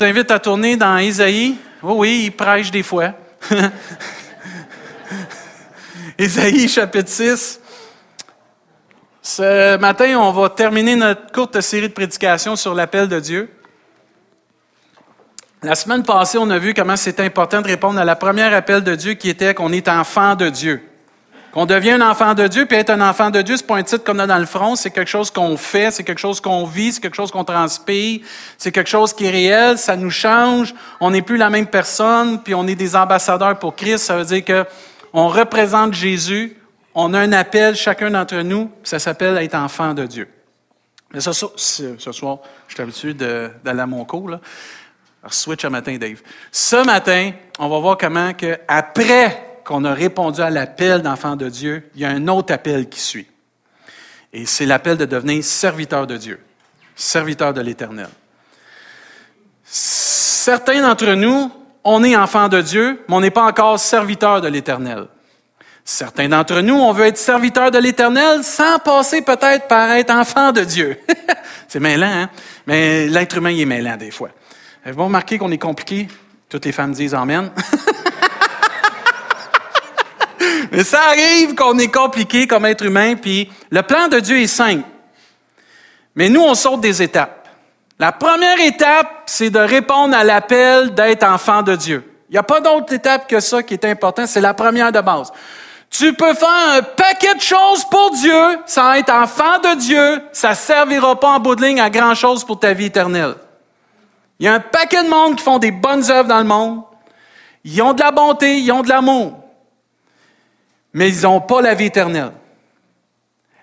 Je t'invite à tourner dans Isaïe? Oh oui, il prêche des fois. Isaïe chapitre 6. Ce matin, on va terminer notre courte série de prédications sur l'appel de Dieu. La semaine passée, on a vu comment c'est important de répondre à la première appel de Dieu qui était qu'on est enfant de Dieu. Qu'on devient un enfant de Dieu, puis être un enfant de Dieu, c'est pas un titre qu'on a dans le front, c'est quelque chose qu'on fait, c'est quelque chose qu'on vit, c'est quelque chose qu'on transpire, c'est quelque chose qui est réel, ça nous change, on n'est plus la même personne, puis on est des ambassadeurs pour Christ, ça veut dire que on représente Jésus, on a un appel, chacun d'entre nous, ça s'appelle être enfant de Dieu. Mais ce, ce soir, je suis habitué d'aller à mon cours, là. Alors, switch à matin, Dave. Ce matin, on va voir comment que, après qu'on a répondu à l'appel d'enfant de Dieu, il y a un autre appel qui suit. Et c'est l'appel de devenir serviteur de Dieu, serviteur de l'Éternel. Certains d'entre nous, on est enfant de Dieu, mais on n'est pas encore serviteur de l'Éternel. Certains d'entre nous, on veut être serviteur de l'Éternel sans passer peut-être par être enfant de Dieu. c'est mêlant, hein? Mais l'être humain, il est mêlant des fois. Vous remarqué qu'on est compliqué? Toutes les femmes disent Amen. Mais ça arrive qu'on est compliqué comme être humain, puis le plan de Dieu est simple. Mais nous, on saute des étapes. La première étape, c'est de répondre à l'appel d'être enfant de Dieu. Il n'y a pas d'autre étape que ça qui est important, c'est la première de base. Tu peux faire un paquet de choses pour Dieu sans être enfant de Dieu, ça servira pas en bout de ligne à grand chose pour ta vie éternelle. Il y a un paquet de monde qui font des bonnes œuvres dans le monde. Ils ont de la bonté, ils ont de l'amour mais ils n'ont pas la vie éternelle.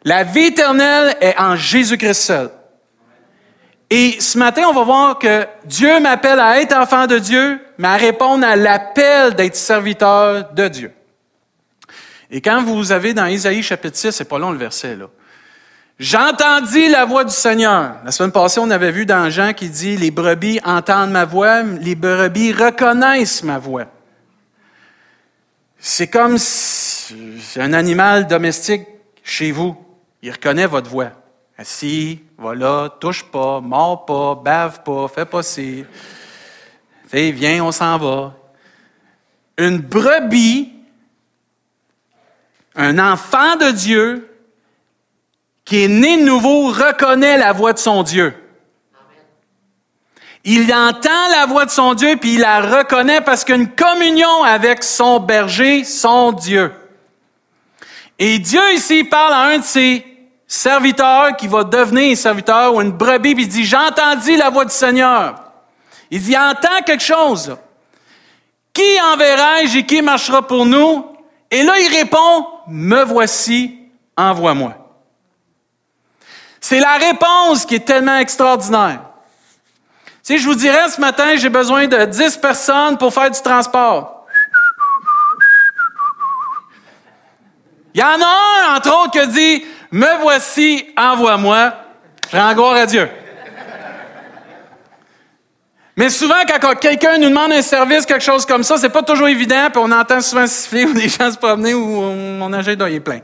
La vie éternelle est en Jésus-Christ seul. Et ce matin, on va voir que Dieu m'appelle à être enfant de Dieu, mais à répondre à l'appel d'être serviteur de Dieu. Et quand vous avez dans Isaïe chapitre 6, c'est pas long le verset, là. J'entendis la voix du Seigneur. La semaine passée, on avait vu dans Jean qui dit, les brebis entendent ma voix, les brebis reconnaissent ma voix. C'est comme un animal domestique chez vous. Il reconnaît votre voix. Assis, voilà, touche pas, mord pas, bave pas, fais pas ci. Fais, viens, on s'en va. Une brebis, un enfant de Dieu, qui est né de nouveau, reconnaît la voix de son Dieu. Il entend la voix de son Dieu, puis il la reconnaît parce qu'il a une communion avec son berger, son Dieu. Et Dieu ici parle à un de ses serviteurs qui va devenir un serviteur ou une brebis, puis il dit, j'ai entendu la voix du Seigneur. Il dit, il entend quelque chose. Qui enverrai-je et qui marchera pour nous? Et là, il répond, me voici, envoie-moi. C'est la réponse qui est tellement extraordinaire. Si je vous dirais ce matin, j'ai besoin de 10 personnes pour faire du transport. Il y en a un, entre autres, qui dit Me voici, envoie-moi. Je rends gloire à Dieu. Mais souvent, quand quelqu'un nous demande un service, quelque chose comme ça, c'est pas toujours évident, puis on entend souvent siffler ou des gens se promener ou mon agenda est plein.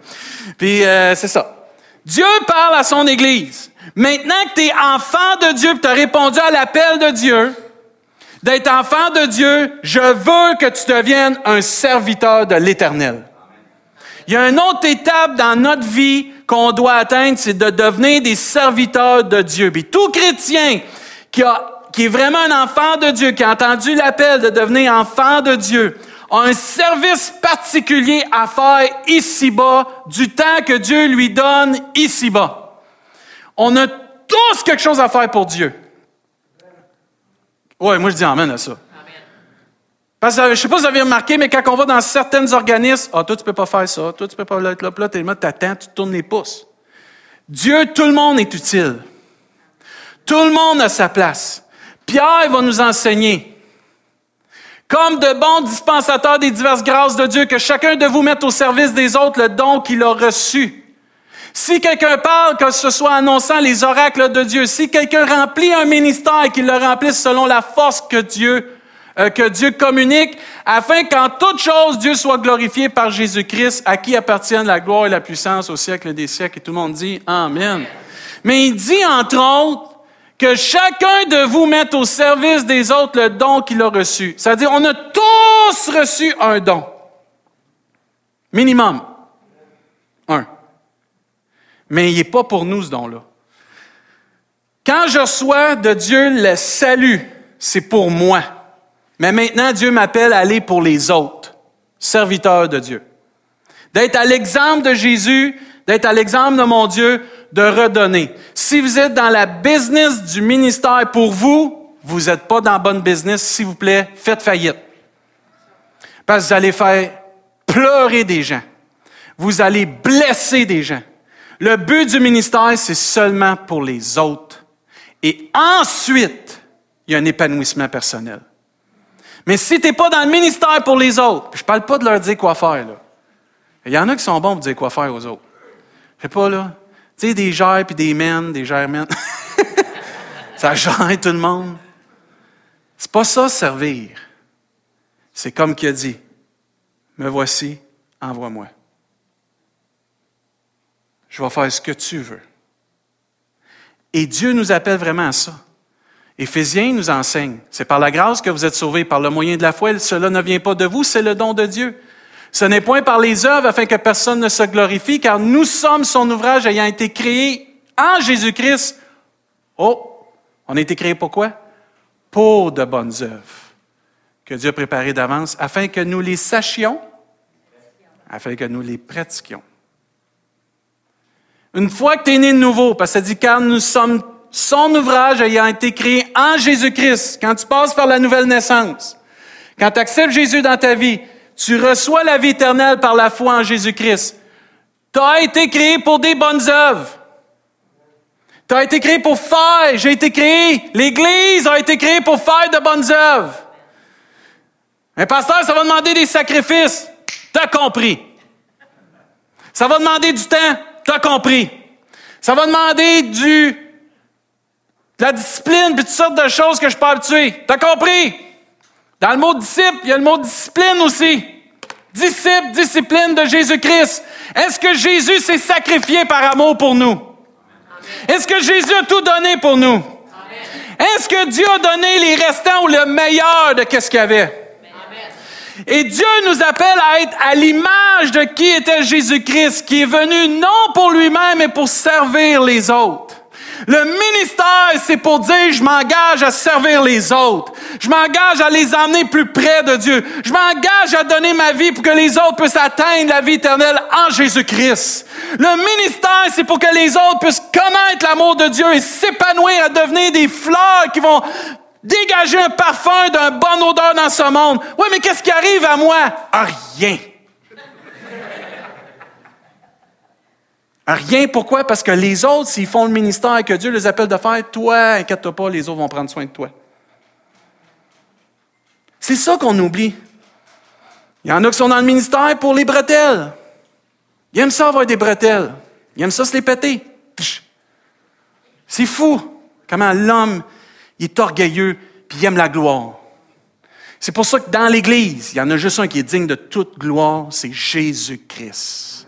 Puis euh, c'est ça. Dieu parle à son Église. Maintenant que tu es enfant de Dieu, tu as répondu à l'appel de Dieu, d'être enfant de Dieu, je veux que tu deviennes un serviteur de l'Éternel. Il y a une autre étape dans notre vie qu'on doit atteindre, c'est de devenir des serviteurs de Dieu. Puis tout chrétien qui, qui est vraiment un enfant de Dieu, qui a entendu l'appel de devenir enfant de Dieu, a un service particulier à faire ici-bas, du temps que Dieu lui donne ici-bas. On a tous quelque chose à faire pour Dieu. Ouais, moi je dis Amen à ça. Parce que je ne sais pas si vous avez remarqué, mais quand on va dans certains organismes, ah, toi, tu peux pas faire ça, toi, tu peux pas être là, là, tu attends, tu tournes les pouces. Dieu, tout le monde est utile. Tout le monde a sa place. Pierre va nous enseigner. Comme de bons dispensateurs des diverses grâces de Dieu, que chacun de vous mette au service des autres le don qu'il a reçu. Si quelqu'un parle, que ce soit annonçant les oracles de Dieu, si quelqu'un remplit un ministère, qu'il le remplisse selon la force que Dieu, euh, que Dieu communique, afin qu'en toute chose, Dieu soit glorifié par Jésus-Christ, à qui appartiennent la gloire et la puissance au siècle des siècles. Et tout le monde dit Amen. Mais il dit, entre autres, que chacun de vous mette au service des autres le don qu'il a reçu. C'est-à-dire, on a tous reçu un don. Minimum. Mais il n'est pas pour nous, ce don-là. Quand je reçois de Dieu le salut, c'est pour moi. Mais maintenant, Dieu m'appelle à aller pour les autres, serviteurs de Dieu. D'être à l'exemple de Jésus, d'être à l'exemple de mon Dieu, de redonner. Si vous êtes dans la business du ministère pour vous, vous n'êtes pas dans bonne business, s'il vous plaît, faites faillite. Parce que vous allez faire pleurer des gens. Vous allez blesser des gens. Le but du ministère, c'est seulement pour les autres. Et ensuite, il y a un épanouissement personnel. Mais si tu n'es pas dans le ministère pour les autres, je ne parle pas de leur dire quoi faire. Il y en a qui sont bons pour dire quoi faire aux autres. Je sais pas, là. Tu sais, des gères puis des mènes, des gères-mènes. ça gère tout le monde. C'est pas ça, servir. C'est comme qui a dit Me voici, envoie-moi. Je vais faire ce que tu veux. Et Dieu nous appelle vraiment à ça. Éphésiens nous enseigne, c'est par la grâce que vous êtes sauvés, par le moyen de la foi, cela ne vient pas de vous, c'est le don de Dieu. Ce n'est point par les œuvres afin que personne ne se glorifie, car nous sommes son ouvrage ayant été créé en Jésus-Christ. Oh, on a été créé pour quoi? Pour de bonnes œuvres que Dieu a préparées d'avance afin que nous les sachions, afin que nous les pratiquions. Une fois que tu es né de nouveau, parce que ça dit car nous sommes son ouvrage ayant été créé en Jésus-Christ, quand tu passes par la nouvelle naissance, quand tu acceptes Jésus dans ta vie, tu reçois la vie éternelle par la foi en Jésus-Christ. Tu as été créé pour des bonnes œuvres. Tu as été créé pour faire. J'ai été créé. L'Église a été créée pour faire de bonnes œuvres. Un pasteur, ça va demander des sacrifices. Tu as compris. Ça va demander du temps. Tu as compris. Ça va demander du, de la discipline puis toutes sortes de choses que je peux habituer. Tu as compris? Dans le mot disciple, il y a le mot discipline aussi. Disciple, discipline de Jésus-Christ. Est-ce que Jésus s'est sacrifié par amour pour nous? Est-ce que Jésus a tout donné pour nous? Est-ce que Dieu a donné les restants ou le meilleur de ce qu'il y avait? Et Dieu nous appelle à être à l'image de qui était Jésus-Christ, qui est venu non pour lui-même, mais pour servir les autres. Le ministère, c'est pour dire, je m'engage à servir les autres. Je m'engage à les emmener plus près de Dieu. Je m'engage à donner ma vie pour que les autres puissent atteindre la vie éternelle en Jésus-Christ. Le ministère, c'est pour que les autres puissent connaître l'amour de Dieu et s'épanouir à devenir des fleurs qui vont dégager un parfum d'un bon odeur dans ce monde. Oui, mais qu'est-ce qui arrive à moi? rien. Rien, pourquoi? Parce que les autres, s'ils font le ministère que Dieu les appelle de faire, toi, inquiète-toi pas, les autres vont prendre soin de toi. C'est ça qu'on oublie. Il y en a qui sont dans le ministère pour les bretelles. Ils aiment ça avoir des bretelles. Ils aiment ça se les péter. C'est fou comment l'homme est orgueilleux puis il aime la gloire. C'est pour ça que dans l'Église, il y en a juste un qui est digne de toute gloire, c'est Jésus-Christ.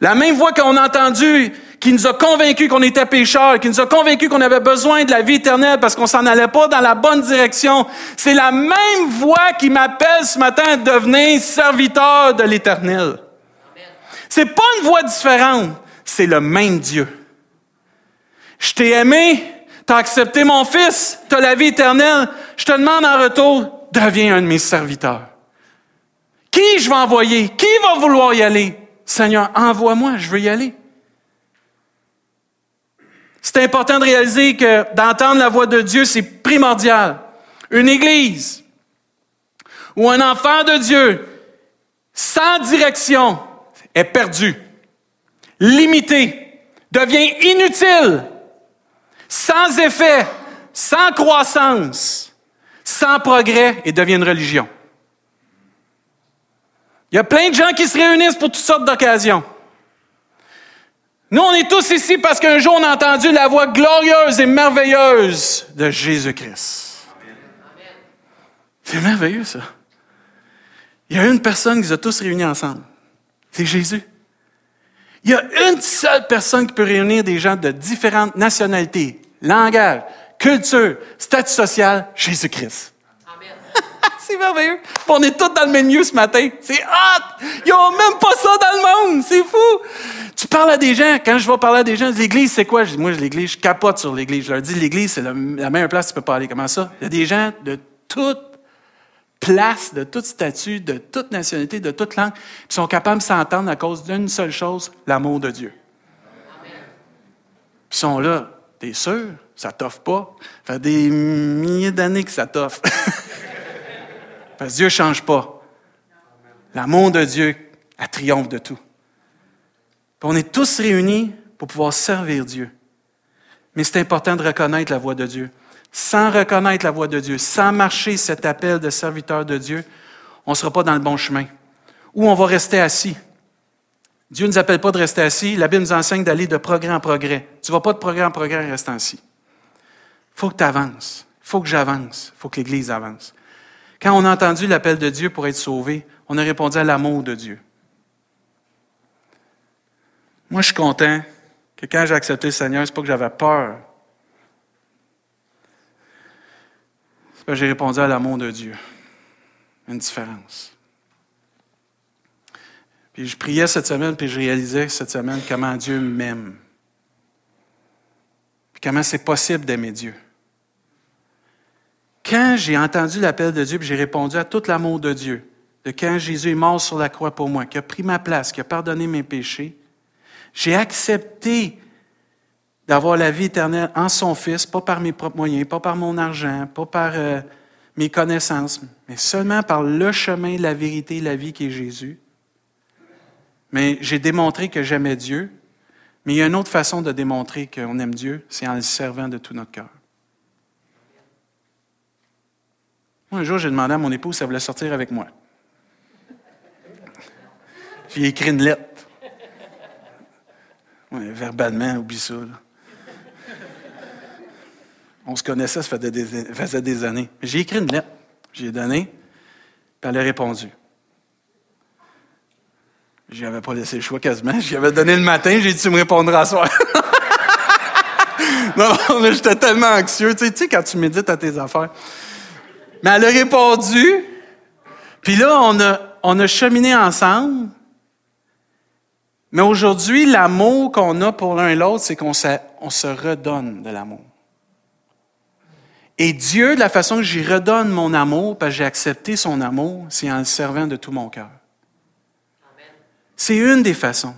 La même voix qu'on a entendue, qui nous a convaincus qu'on était pécheurs, qui nous a convaincus qu'on avait besoin de la vie éternelle parce qu'on s'en allait pas dans la bonne direction, c'est la même voix qui m'appelle ce matin à devenir serviteur de l'éternel. C'est pas une voix différente, c'est le même Dieu. Je t'ai aimé, tu as accepté mon fils, tu as la vie éternelle. Je te demande en retour, deviens un de mes serviteurs. Qui je vais envoyer? Qui va vouloir y aller? Seigneur, envoie-moi, je veux y aller. C'est important de réaliser que d'entendre la voix de Dieu, c'est primordial. Une église ou un enfant de Dieu sans direction est perdu, limité, devient inutile, sans effet, sans croissance, sans progrès et devient une religion. Il y a plein de gens qui se réunissent pour toutes sortes d'occasions. Nous, on est tous ici parce qu'un jour, on a entendu la voix glorieuse et merveilleuse de Jésus-Christ. C'est merveilleux, ça. Il y a une personne qui nous a tous réunis ensemble. C'est Jésus. Il y a une seule personne qui peut réunir des gens de différentes nationalités, langage, culture, statut social, Jésus-Christ. c'est merveilleux. On est tous dans le même ce matin. C'est hot! Ils ont même pas ça dans le monde. C'est fou. Tu parles à des gens. Quand je vais parler à des gens, l'église, c'est quoi? Moi, l'église, je capote sur l'église. Je leur dis, l'église, c'est la, meilleure place tu peux parler. Comment ça? Il y a des gens de toute place, de toute statut, de toute nationalité, de toute langue, qui sont capables de s'entendre à cause d'une seule chose, l'amour de Dieu. Ils sont là. T'es sûr? Ça t'offre pas? Ça fait des milliers d'années que ça t'offre. Parce que Dieu ne change pas. L'amour de Dieu, a triomphe de tout. on est tous réunis pour pouvoir servir Dieu. Mais c'est important de reconnaître la voix de Dieu. Sans reconnaître la voix de Dieu, sans marcher cet appel de serviteur de Dieu, on ne sera pas dans le bon chemin. Ou on va rester assis. Dieu ne nous appelle pas de rester assis. La Bible nous enseigne d'aller de progrès en progrès. Tu ne vas pas de progrès en progrès en restant assis. Il faut que tu avances. Il faut que j'avance. Il faut que l'Église avance. Quand on a entendu l'appel de Dieu pour être sauvé, on a répondu à l'amour de Dieu. Moi, je suis content que quand j'ai accepté le Seigneur, ce n'est pas que j'avais peur. J'ai répondu à l'amour de Dieu. Une différence. Puis je priais cette semaine, puis je réalisais cette semaine comment Dieu m'aime. Puis comment c'est possible d'aimer Dieu. Quand j'ai entendu l'appel de Dieu, j'ai répondu à tout l'amour de Dieu, de quand Jésus est mort sur la croix pour moi, qui a pris ma place, qui a pardonné mes péchés, j'ai accepté d'avoir la vie éternelle en son Fils, pas par mes propres moyens, pas par mon argent, pas par euh, mes connaissances, mais seulement par le chemin, la vérité, la vie qui est Jésus. Mais j'ai démontré que j'aimais Dieu, mais il y a une autre façon de démontrer qu'on aime Dieu, c'est en le servant de tout notre cœur. un jour, j'ai demandé à mon épouse si elle voulait sortir avec moi. J'ai écrit une lettre. verbalement, oublie ça. On se connaissait, ça faisait des, années. J'ai écrit une lettre. J'ai donné, puis elle a répondu. Je n'avais pas laissé le choix quasiment. J'y avais donné le matin, j'ai dit tu me répondras soir. non, mais j'étais tellement anxieux. Tu sais, tu sais, quand tu médites à tes affaires. Mais elle a répondu. Puis là, on a, on a cheminé ensemble. Mais aujourd'hui, l'amour qu'on a pour l'un et l'autre, c'est qu'on se, on se redonne de l'amour. Et Dieu, de la façon que j'y redonne mon amour, parce que j'ai accepté son amour, c'est en le servant de tout mon cœur. C'est une des façons.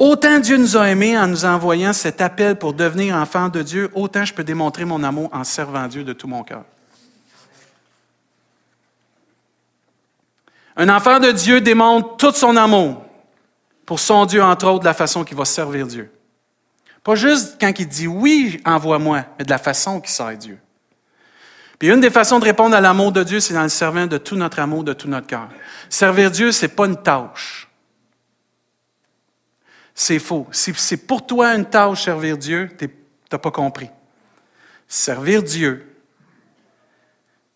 Autant Dieu nous a aimés en nous envoyant cet appel pour devenir enfant de Dieu, autant je peux démontrer mon amour en servant Dieu de tout mon cœur. Un enfant de Dieu démontre tout son amour pour son Dieu, entre autres, de la façon qu'il va servir Dieu. Pas juste quand il dit oui, envoie-moi, mais de la façon qu'il sert Dieu. Puis une des façons de répondre à l'amour de Dieu, c'est dans le servant de tout notre amour, de tout notre cœur. Servir Dieu, c'est pas une tâche. C'est faux. Si c'est pour toi une tâche, servir Dieu, tu n'as pas compris. Servir Dieu,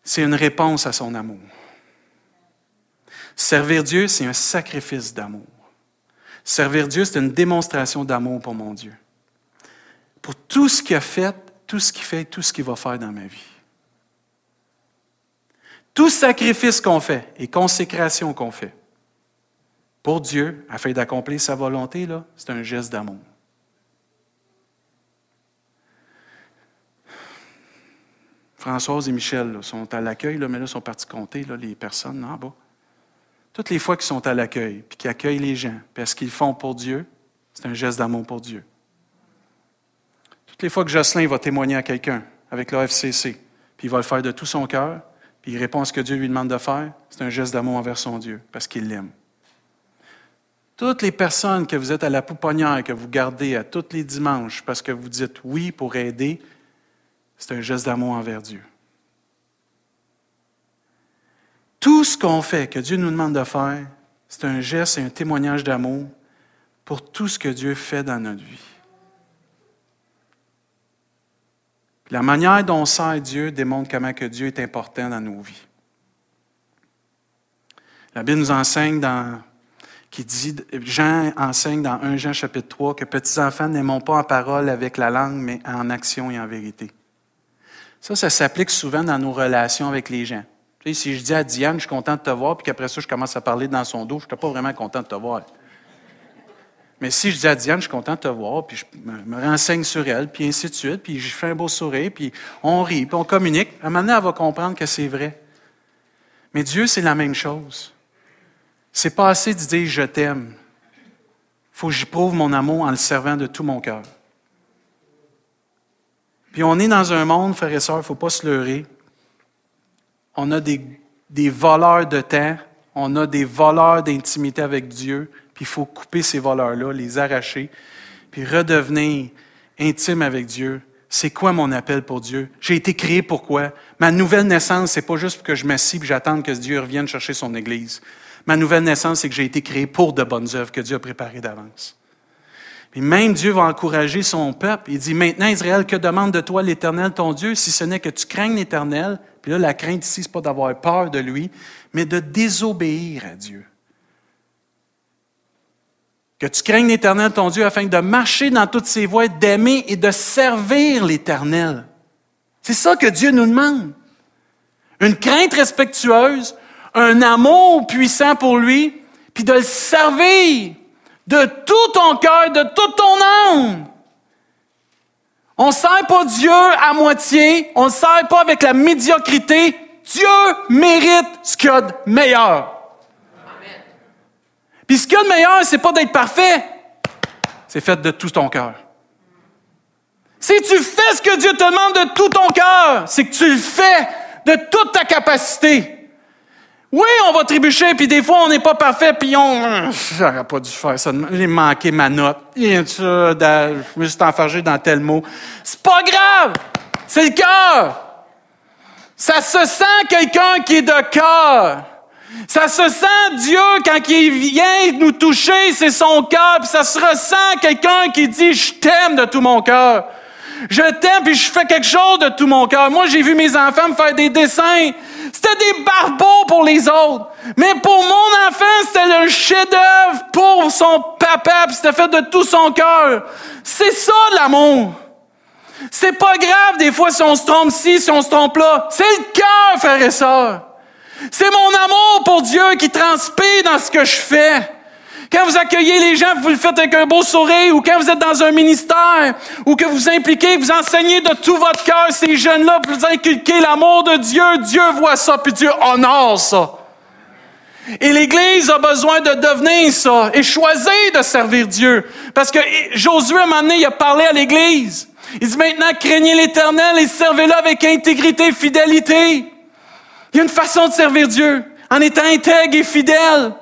c'est une réponse à son amour. Servir Dieu, c'est un sacrifice d'amour. Servir Dieu, c'est une démonstration d'amour pour mon Dieu. Pour tout ce qu'il a fait, tout ce qu'il fait, tout ce qu'il va faire dans ma vie. Tout sacrifice qu'on fait et consécration qu'on fait pour Dieu, afin d'accomplir sa volonté, là, c'est un geste d'amour. Françoise et Michel sont à l'accueil, mais là, sont partis compter les personnes en bas. Toutes les fois qu'ils sont à l'accueil, puis qu'ils accueillent les gens, parce qu'ils font pour Dieu, c'est un geste d'amour pour Dieu. Toutes les fois que Jocelyn va témoigner à quelqu'un avec l'OFCC, puis il va le faire de tout son cœur, il répond à ce que Dieu lui demande de faire, c'est un geste d'amour envers son Dieu, parce qu'il l'aime. Toutes les personnes que vous êtes à la pouponnière, que vous gardez à tous les dimanches parce que vous dites oui pour aider, c'est un geste d'amour envers Dieu. Tout ce qu'on fait, que Dieu nous demande de faire, c'est un geste et un témoignage d'amour pour tout ce que Dieu fait dans notre vie. La manière dont on sert Dieu démontre comment que Dieu est important dans nos vies. La Bible nous enseigne dans, qui dit, Jean enseigne dans 1 Jean chapitre 3 que petits enfants n'aimons pas en parole avec la langue, mais en action et en vérité. Ça, ça s'applique souvent dans nos relations avec les gens. Si je dis à Diane, je suis content de te voir, puis qu'après ça, je commence à parler dans son dos, je ne suis pas vraiment content de te voir. Mais si je dis à Diane, je suis content de te voir, puis je me renseigne sur elle, puis ainsi de suite, puis je fais un beau sourire, puis on rit, puis on communique, à un moment donné, elle va comprendre que c'est vrai. Mais Dieu, c'est la même chose. C'est pas assez de dire je t'aime. Il faut que j'y prouve mon amour en le servant de tout mon cœur. Puis on est dans un monde, frères et sœurs, il ne faut pas se leurrer. On a des, des voleurs de temps, on a des voleurs d'intimité avec Dieu, puis il faut couper ces voleurs-là, les arracher, puis redevenir intime avec Dieu. C'est quoi mon appel pour Dieu? J'ai été créé pourquoi? Ma nouvelle naissance, c'est pas juste pour que je m'assieds et j'attende que Dieu revienne chercher son Église. Ma nouvelle naissance, c'est que j'ai été créé pour de bonnes œuvres que Dieu a préparées d'avance. Puis même Dieu va encourager son peuple. Il dit, maintenant, Israël, que demande de toi l'Éternel, ton Dieu, si ce n'est que tu craignes l'Éternel? Puis là, la crainte ici, c'est pas d'avoir peur de lui, mais de désobéir à Dieu. Que tu craignes l'Éternel, ton Dieu, afin de marcher dans toutes ses voies, d'aimer et de servir l'Éternel. C'est ça que Dieu nous demande. Une crainte respectueuse, un amour puissant pour lui, puis de le servir de tout ton cœur, de toute ton âme. On ne sert pas Dieu à moitié, on ne sert pas avec la médiocrité. Dieu mérite ce qu'il y a de meilleur. Puis ce qu'il y a de meilleur, c'est pas d'être parfait, c'est fait de tout ton cœur. Si tu fais ce que Dieu te demande de tout ton cœur, c'est que tu le fais de toute ta capacité. Oui, on va trébucher, puis des fois, on n'est pas parfait, puis on... J'aurais pas dû faire ça. J'ai manqué ma note. Je me suis enfargé dans tel mot. C'est pas grave! C'est le cœur! Ça se sent quelqu'un qui est de cœur. Ça se sent Dieu quand il vient nous toucher, c'est son cœur. Puis ça se ressent quelqu'un qui dit, je t'aime de tout mon cœur. Je t'aime, puis je fais quelque chose de tout mon cœur. Moi, j'ai vu mes enfants me faire des dessins. C'était des barbeaux pour les autres. Mais pour mon enfant, c'était un chef-d'œuvre pour son papa, puis c'était fait de tout son cœur. C'est ça l'amour. C'est pas grave des fois si on se trompe ci, si on se trompe là. C'est le cœur, frères et sœurs. C'est mon amour pour Dieu qui transpire dans ce que je fais. Quand vous accueillez les gens, vous le faites avec un beau sourire, ou quand vous êtes dans un ministère, ou que vous impliquez, vous enseignez de tout votre cœur ces jeunes-là, puis vous inculquez l'amour de Dieu, Dieu voit ça, puis Dieu honore ça. Et l'Église a besoin de devenir ça et choisir de servir Dieu. Parce que Josué, à un moment donné, il a parlé à l'Église. Il dit maintenant, craignez l'Éternel et servez-le avec intégrité et fidélité. Il y a une façon de servir Dieu en étant intègre et fidèle.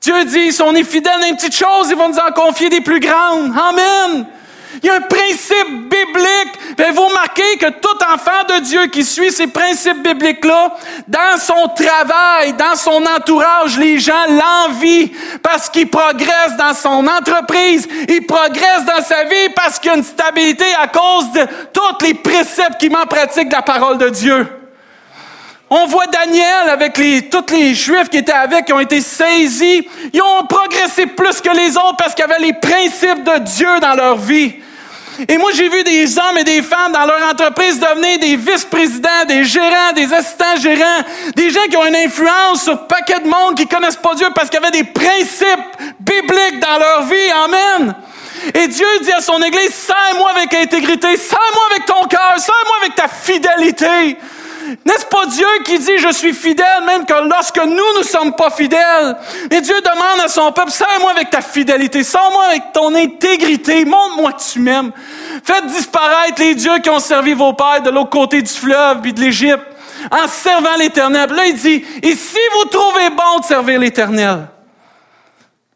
Dieu dit, si on est fidèle dans une petite chose, ils vont nous en confier des plus grandes. Amen. Il y a un principe biblique. Ben, vous remarquez que tout enfant de Dieu qui suit ces principes bibliques-là, dans son travail, dans son entourage, les gens l'envient parce qu'il progresse dans son entreprise, il progresse dans sa vie parce qu'il y a une stabilité à cause de tous les préceptes qu'il m'en pratique de la parole de Dieu. On voit Daniel avec les, tous les Juifs qui étaient avec, qui ont été saisis. Ils ont progressé plus que les autres parce qu'il y avait les principes de Dieu dans leur vie. Et moi, j'ai vu des hommes et des femmes dans leur entreprise devenir des vice-présidents, des gérants, des assistants gérants, des gens qui ont une influence sur paquet de monde qui connaissent pas Dieu parce qu'il y avait des principes bibliques dans leur vie. Amen. Et Dieu dit à son Église, sers-moi avec intégrité, sers-moi avec ton cœur, sers-moi avec ta fidélité. N'est-ce pas Dieu qui dit je suis fidèle même que lorsque nous ne sommes pas fidèles? Et Dieu demande à son peuple, sers-moi avec ta fidélité, sers-moi avec ton intégrité, montre-moi que tu m'aimes. Faites disparaître les dieux qui ont servi vos pères de l'autre côté du fleuve puis de l'Égypte en servant l'Éternel. Là, il dit, et si vous trouvez bon de servir l'Éternel?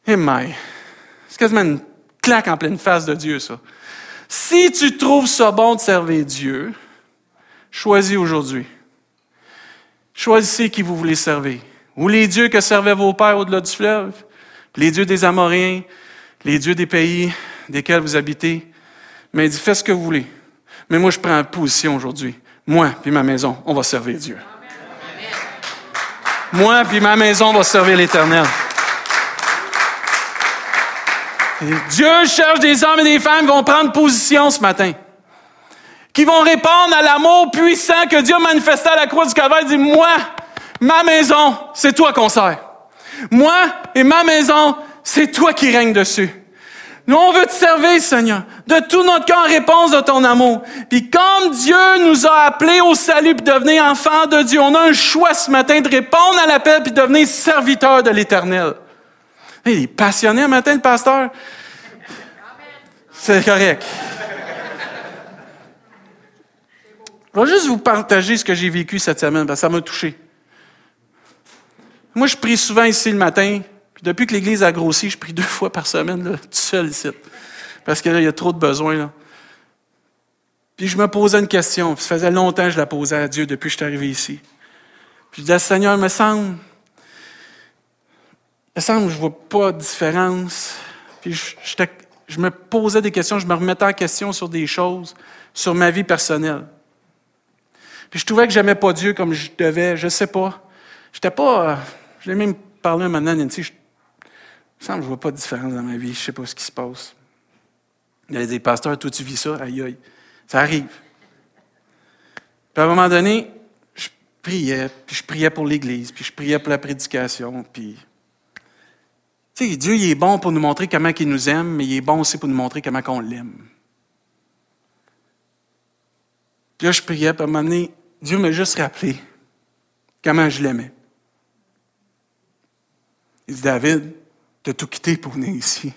Eh my, c'est quasiment une claque en pleine face de Dieu, ça. Si tu trouves ça bon de servir Dieu, choisis aujourd'hui. Choisissez qui vous voulez servir. Ou les dieux que servaient vos pères au-delà du fleuve, les dieux des Amoréens, les dieux des pays desquels vous habitez. Mais il faites ce que vous voulez. Mais moi, je prends position aujourd'hui. Moi puis ma maison, on va servir Dieu. Moi puis ma maison, on va servir l'Éternel. Dieu cherche des hommes et des femmes qui vont prendre position ce matin. Qui vont répondre à l'amour puissant que Dieu a manifesté à la croix du Calvaire. Il dit, moi, ma maison, c'est toi qu'on sert. Moi et ma maison, c'est toi qui règnes dessus. Nous, on veut te servir, Seigneur, de tout notre cœur en réponse de ton amour. Puis comme Dieu nous a appelés au salut puis devenir enfants de Dieu, on a un choix ce matin de répondre à l'appel puis de devenir serviteur de l'Éternel. Il est passionné un matin, le pasteur. C'est correct. Je vais juste vous partager ce que j'ai vécu cette semaine, parce que ça m'a touché. Moi, je prie souvent ici le matin, puis depuis que l'Église a grossi, je prie deux fois par semaine, là, tout seul ici. Parce qu'il y a trop de besoins. Là. Puis je me posais une question. ça faisait longtemps que je la posais à Dieu depuis que je suis arrivé ici. Puis je disais, Seigneur, il me semble, il me semble que je ne vois pas de différence. Puis je, me posais des questions, je me remettais en question sur des choses, sur ma vie personnelle. Puis je trouvais que j'aimais pas Dieu comme je devais, je sais pas. J'étais pas. Euh, je l'ai même parlé moment, Nancy, je me semble que je vois pas de différence dans ma vie, je sais pas ce qui se passe. Il y a des pasteurs, toi tu vis ça, aïe aïe. Ça arrive. Puis à un moment donné, je priais, puis je priais pour l'Église, puis je priais pour la prédication, puis. Tu sais, Dieu, il est bon pour nous montrer comment il nous aime, mais il est bon aussi pour nous montrer comment on l'aime. Puis là, je priais, puis à un moment donné, Dieu m'a juste rappelé comment je l'aimais. Il dit, David, tu as tout quitté pour venir ici.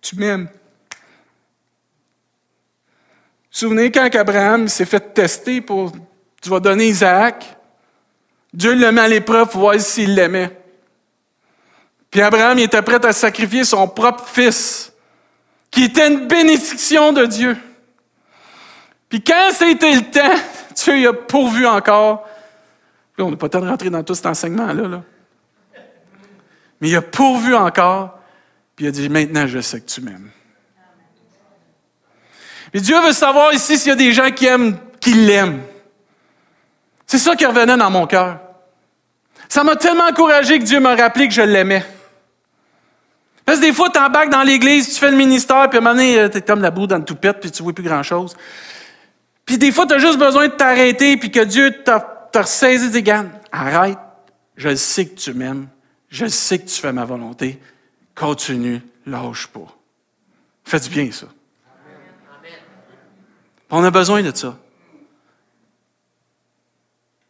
Tu m'aimes. Souvenez quand Abraham s'est fait tester pour tu vas donner Isaac. Dieu le met à l'épreuve pour voir s'il l'aimait. Puis Abraham il était prêt à sacrifier son propre fils, qui était une bénédiction de Dieu. Puis quand c'était le temps, Dieu il a pourvu encore on n'a pas le temps de rentrer dans tout cet enseignement-là. Là. Mais il a pourvu encore, puis il a dit Maintenant, je sais que tu m'aimes. Et Dieu veut savoir ici s'il y a des gens qui aiment, qui l'aiment. C'est ça qui revenait dans mon cœur. Ça m'a tellement encouragé que Dieu m'a rappelé que je l'aimais. Parce que des fois, tu embarques dans l'église, tu fais le ministère, puis à un moment donné, tu es comme la boue dans le toupette, puis tu vois plus grand-chose. Puis des fois, tu as juste besoin de t'arrêter, puis que Dieu t'a tu as saisi des gants. Arrête. Je sais que tu m'aimes. Je sais que tu fais ma volonté. Continue. Lâche pas. Fais du bien, ça. On a besoin de ça.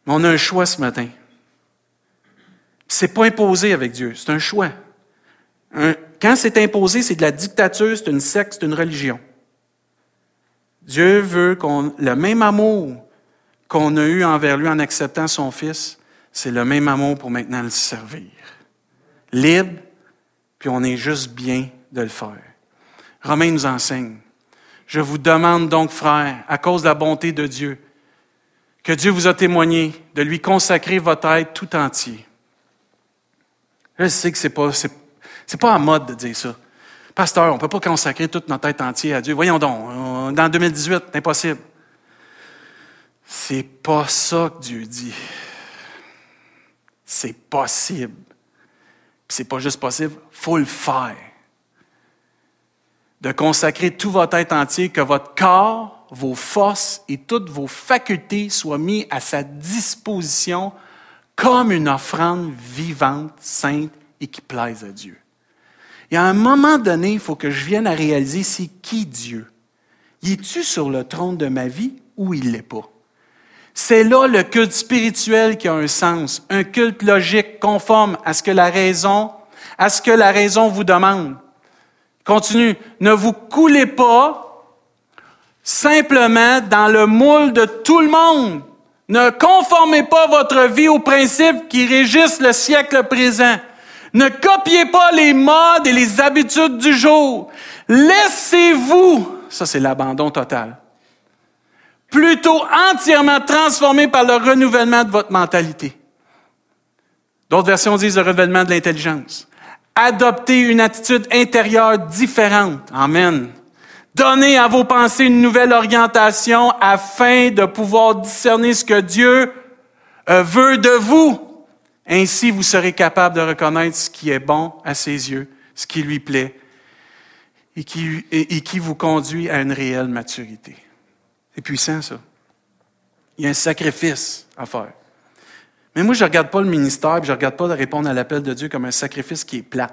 Mais on a un choix ce matin. C'est pas imposé avec Dieu, c'est un choix. quand c'est imposé, c'est de la dictature, c'est une secte, c'est une religion. Dieu veut qu'on le même amour qu'on a eu envers lui en acceptant son Fils, c'est le même amour pour maintenant le servir. Libre, puis on est juste bien de le faire. Romain nous enseigne. Je vous demande donc, frères, à cause de la bonté de Dieu, que Dieu vous a témoigné de lui consacrer votre être tout entier. Je sais que ce n'est pas, c'est, pas en mode de dire ça. Pasteur, on ne peut pas consacrer toute notre être entier à Dieu. Voyons donc, dans 2018, c'est impossible. C'est pas ça que Dieu dit. C'est possible. C'est pas juste possible, faut le faire. De consacrer tout votre être entier, que votre corps, vos forces et toutes vos facultés soient mis à sa disposition comme une offrande vivante, sainte et qui plaise à Dieu. Et à un moment donné, il faut que je vienne à réaliser c'est qui Dieu? Y est-tu sur le trône de ma vie ou il l'est pas? C'est là le culte spirituel qui a un sens, un culte logique conforme à ce que la raison, à ce que la raison vous demande. Continue. Ne vous coulez pas simplement dans le moule de tout le monde. Ne conformez pas votre vie aux principes qui régissent le siècle présent. Ne copiez pas les modes et les habitudes du jour. Laissez-vous, ça c'est l'abandon total, plutôt entièrement transformé par le renouvellement de votre mentalité. D'autres versions disent le renouvellement de l'intelligence. Adoptez une attitude intérieure différente. Amen. Donnez à vos pensées une nouvelle orientation afin de pouvoir discerner ce que Dieu euh, veut de vous. Ainsi, vous serez capable de reconnaître ce qui est bon à ses yeux, ce qui lui plaît et qui, et qui vous conduit à une réelle maturité. C'est puissant, ça. Il y a un sacrifice à faire. Mais moi, je ne regarde pas le ministère, je ne regarde pas de répondre à l'appel de Dieu comme un sacrifice qui est plat.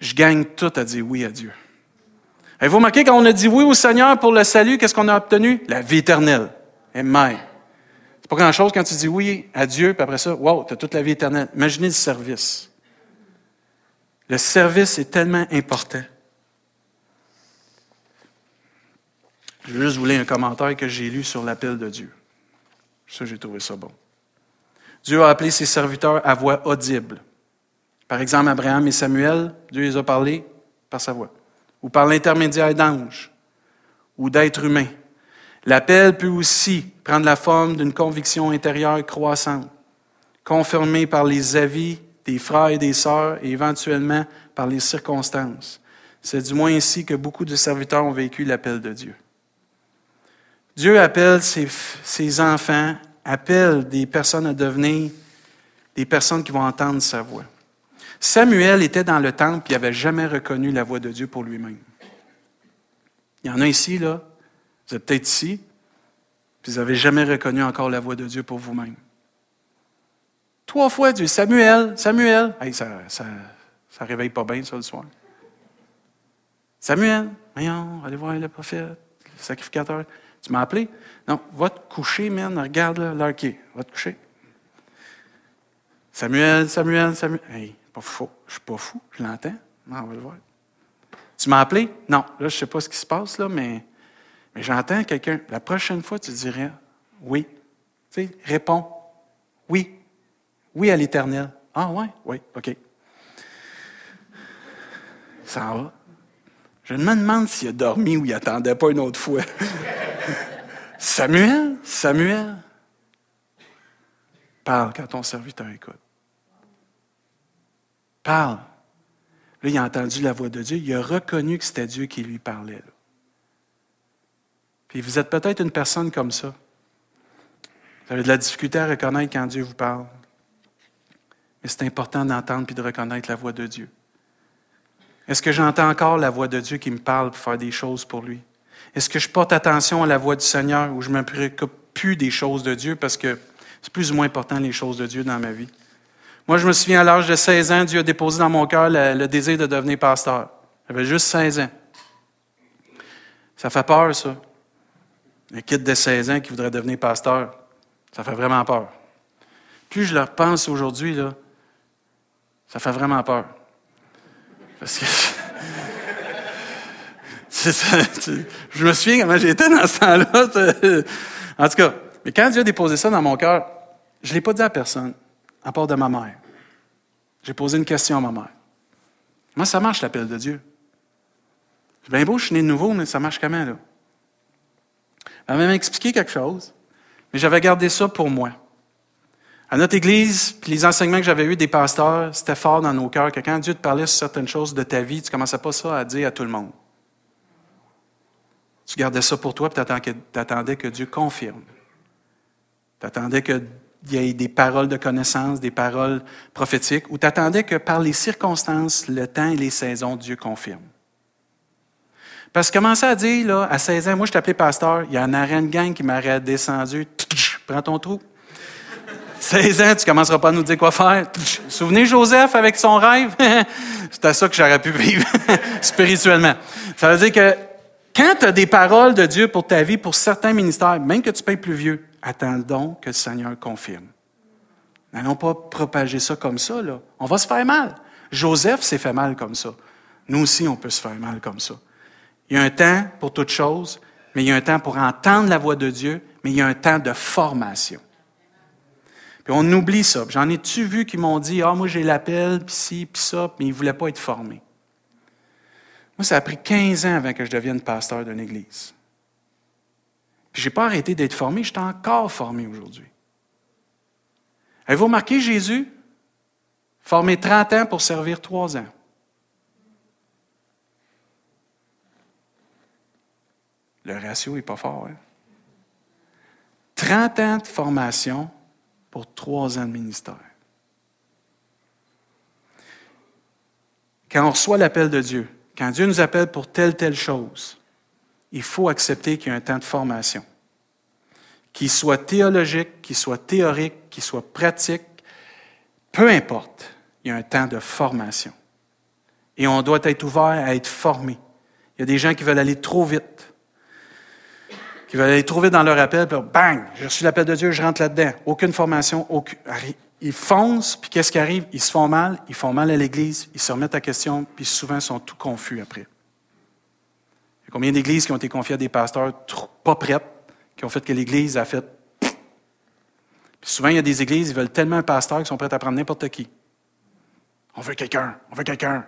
Je gagne tout à dire oui à Dieu. Avez-vous remarqué quand on a dit oui au Seigneur pour le salut, qu'est-ce qu'on a obtenu? La vie éternelle. Amen. C'est pas grand-chose quand tu dis oui à Dieu, puis après ça, wow, tu as toute la vie éternelle. Imaginez le service. Le service est tellement important. Je juste vous lire un commentaire que j'ai lu sur l'appel de Dieu. Ça, j'ai trouvé ça bon. Dieu a appelé ses serviteurs à voix audible. Par exemple, Abraham et Samuel, Dieu les a parlé par sa voix, ou par l'intermédiaire d'anges, ou d'êtres humains. L'appel peut aussi prendre la forme d'une conviction intérieure croissante, confirmée par les avis des frères et des sœurs et éventuellement par les circonstances. C'est du moins ainsi que beaucoup de serviteurs ont vécu l'appel de Dieu. Dieu appelle ses, enfants, appelle des personnes à devenir des personnes qui vont entendre sa voix. Samuel était dans le temple et n'avait jamais reconnu la voix de Dieu pour lui-même. Il y en a ici, là, vous êtes peut-être ici, puis vous n'avez jamais reconnu encore la voix de Dieu pour vous-même. Trois fois Dieu, Samuel, Samuel. ça, ça, ça réveille pas bien ça le soir. Samuel, voyons, allez voir le prophète, le sacrificateur. Tu m'as appelé? Non, va te coucher, man. Regarde l'heure qui est. Va te coucher. Samuel, Samuel, Samuel. Hey, pas fou. Je suis pas fou. Je l'entends. Non, on va le voir. Tu m'as appelé? Non. Là, je sais pas ce qui se passe, là, mais, mais j'entends quelqu'un. La prochaine fois, tu dirais oui. Tu sais, réponds. Oui. Oui à l'éternel. Ah, ouais? Oui, OK. Ça va. Je me demande s'il a dormi ou il attendait pas une autre fois. Samuel, Samuel, parle quand ton serviteur écoute. Parle. Là, il a entendu la voix de Dieu. Il a reconnu que c'était Dieu qui lui parlait. Puis vous êtes peut-être une personne comme ça. Vous avez de la difficulté à reconnaître quand Dieu vous parle. Mais c'est important d'entendre puis de reconnaître la voix de Dieu. Est-ce que j'entends encore la voix de Dieu qui me parle pour faire des choses pour lui? Est-ce que je porte attention à la voix du Seigneur ou je ne me préoccupe plus des choses de Dieu parce que c'est plus ou moins important les choses de Dieu dans ma vie? Moi, je me souviens à l'âge de 16 ans, Dieu a déposé dans mon cœur le, désir de devenir pasteur. J'avais juste 16 ans. Ça fait peur, ça. Un kid de 16 ans qui voudrait devenir pasteur, ça fait vraiment peur. Plus je le repense aujourd'hui, là, ça fait vraiment peur. Parce que. je me souviens comment j'étais dans ce temps-là. En tout cas, mais quand Dieu a déposé ça dans mon cœur, je ne l'ai pas dit à personne, à part de ma mère. J'ai posé une question à ma mère. Comment ça marche l'appel de Dieu? Je bien beau, je suis né de nouveau, mais ça marche comment, là? Elle m'a même expliqué quelque chose, mais j'avais gardé ça pour moi. À notre Église, puis les enseignements que j'avais eus des pasteurs, c'était fort dans nos cœurs que quand Dieu te parlait sur certaines choses de ta vie, tu ne commençais pas ça à dire à tout le monde. Tu gardais ça pour toi, puis tu attendais que Dieu confirme. Tu attendais qu'il y ait des paroles de connaissance, des paroles prophétiques, ou tu attendais que par les circonstances, le temps et les saisons, Dieu confirme. Parce que commençais à dire, là, à 16 ans, moi je t'appelais pasteur, il y a un arène gang qui m'aurait descendu, prends ton trou. 16 ans, tu commenceras pas à nous dire quoi faire. Souvenez Joseph avec son rêve? C'est à ça que j'aurais pu vivre spirituellement. Ça veut dire que quand tu as des paroles de Dieu pour ta vie, pour certains ministères, même que tu payes plus vieux, attends donc que le Seigneur confirme. N'allons pas propager ça comme ça, là. On va se faire mal. Joseph s'est fait mal comme ça. Nous aussi, on peut se faire mal comme ça. Il y a un temps pour toute chose, mais il y a un temps pour entendre la voix de Dieu, mais il y a un temps de formation. Puis on oublie ça. J'en ai-tu vu qui m'ont dit, ah, moi j'ai l'appel, puis ci, puis ça, mais ils ne voulaient pas être formés. Moi, ça a pris 15 ans avant que je devienne pasteur d'une église. Puis je n'ai pas arrêté d'être formé, je suis encore formé aujourd'hui. Avez-vous remarqué Jésus? Formé 30 ans pour servir 3 ans. Le ratio n'est pas fort. Hein? 30 ans de formation pour 3 ans de ministère. Quand on reçoit l'appel de Dieu, quand Dieu nous appelle pour telle, telle chose, il faut accepter qu'il y a un temps de formation, qu'il soit théologique, qu'il soit théorique, qu'il soit pratique, peu importe, il y a un temps de formation. Et on doit être ouvert à être formé. Il y a des gens qui veulent aller trop vite qui veulent aller trop vite dans leur appel, puis bang, je suis l'appel de Dieu, je rentre là-dedans. Aucune formation, aucune, ils foncent, puis qu'est-ce qui arrive? Ils se font mal, ils font mal à l'Église, ils se remettent à question, puis souvent sont tout confus après. Il y a combien d'églises qui ont été confiées à des pasteurs pas prêtes, qui ont fait que l'Église a fait? Puis souvent, il y a des églises, ils veulent tellement un pasteur qu'ils sont prêts à prendre n'importe qui. On veut quelqu'un, on veut quelqu'un,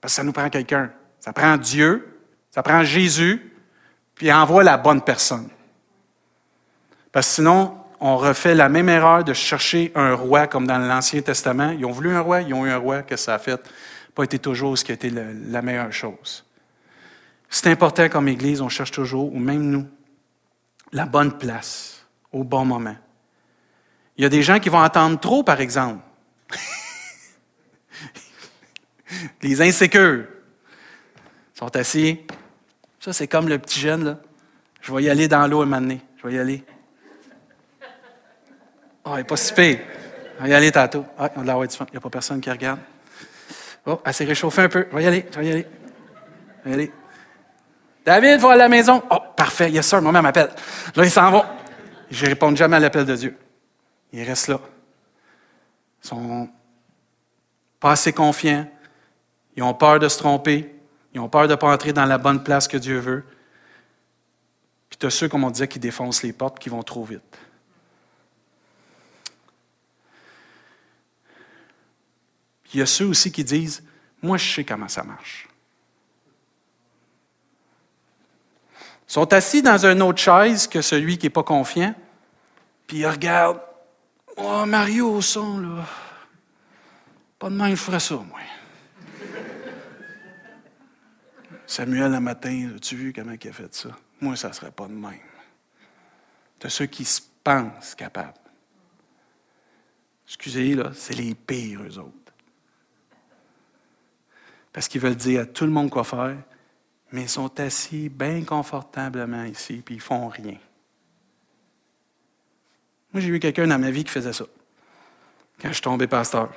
parce que ça nous prend quelqu'un. Ça prend Dieu, ça prend Jésus, puis envoie la bonne personne. Parce que sinon, on refait la même erreur de chercher un roi comme dans l'Ancien Testament. Ils ont voulu un roi, ils ont eu un roi, que ça a fait pas été toujours ce qui a été la meilleure chose. C'est important comme Église, on cherche toujours, ou même nous, la bonne place, au bon moment. Il y a des gens qui vont attendre trop, par exemple. Les insécures sont assis. Ça, c'est comme le petit jeune, là. Je vais y aller dans l'eau un moment donné. Je vais y aller. Oh, il n'est pas si pire. On va y aller tantôt. Ah, on Il n'y a pas personne qui regarde. Oh, elle s'est réchauffée un peu. Je vais y aller. Je vais y aller. Je vais y aller. David, va à la maison. Oh, parfait. Yes, sir. Maman m'appelle. Là, ils s'en vont. Je ne réponds jamais à l'appel de Dieu. Ils restent là. Ils sont pas assez confiants. Ils ont peur de se tromper. Ils ont peur de ne pas entrer dans la bonne place que Dieu veut. Puis tu as ceux, comme on disait, qui défoncent les portes, qui vont trop vite. il y a ceux aussi qui disent, moi je sais comment ça marche. Ils sont assis dans une autre chaise que celui qui n'est pas confiant, puis ils regardent, oh Mario au son, là, pas de même, je ferais ça, moi. Samuel, un matin, as-tu vu comment il a fait ça? Moi, ça ne serait pas de même. De ceux qui se pensent capables. Excusez, là, c'est les pires, eux autres parce qu'ils veulent dire à tout le monde quoi faire, mais ils sont assis bien confortablement ici, puis ils font rien. Moi, j'ai vu quelqu'un dans ma vie qui faisait ça. Quand je suis tombé pasteur.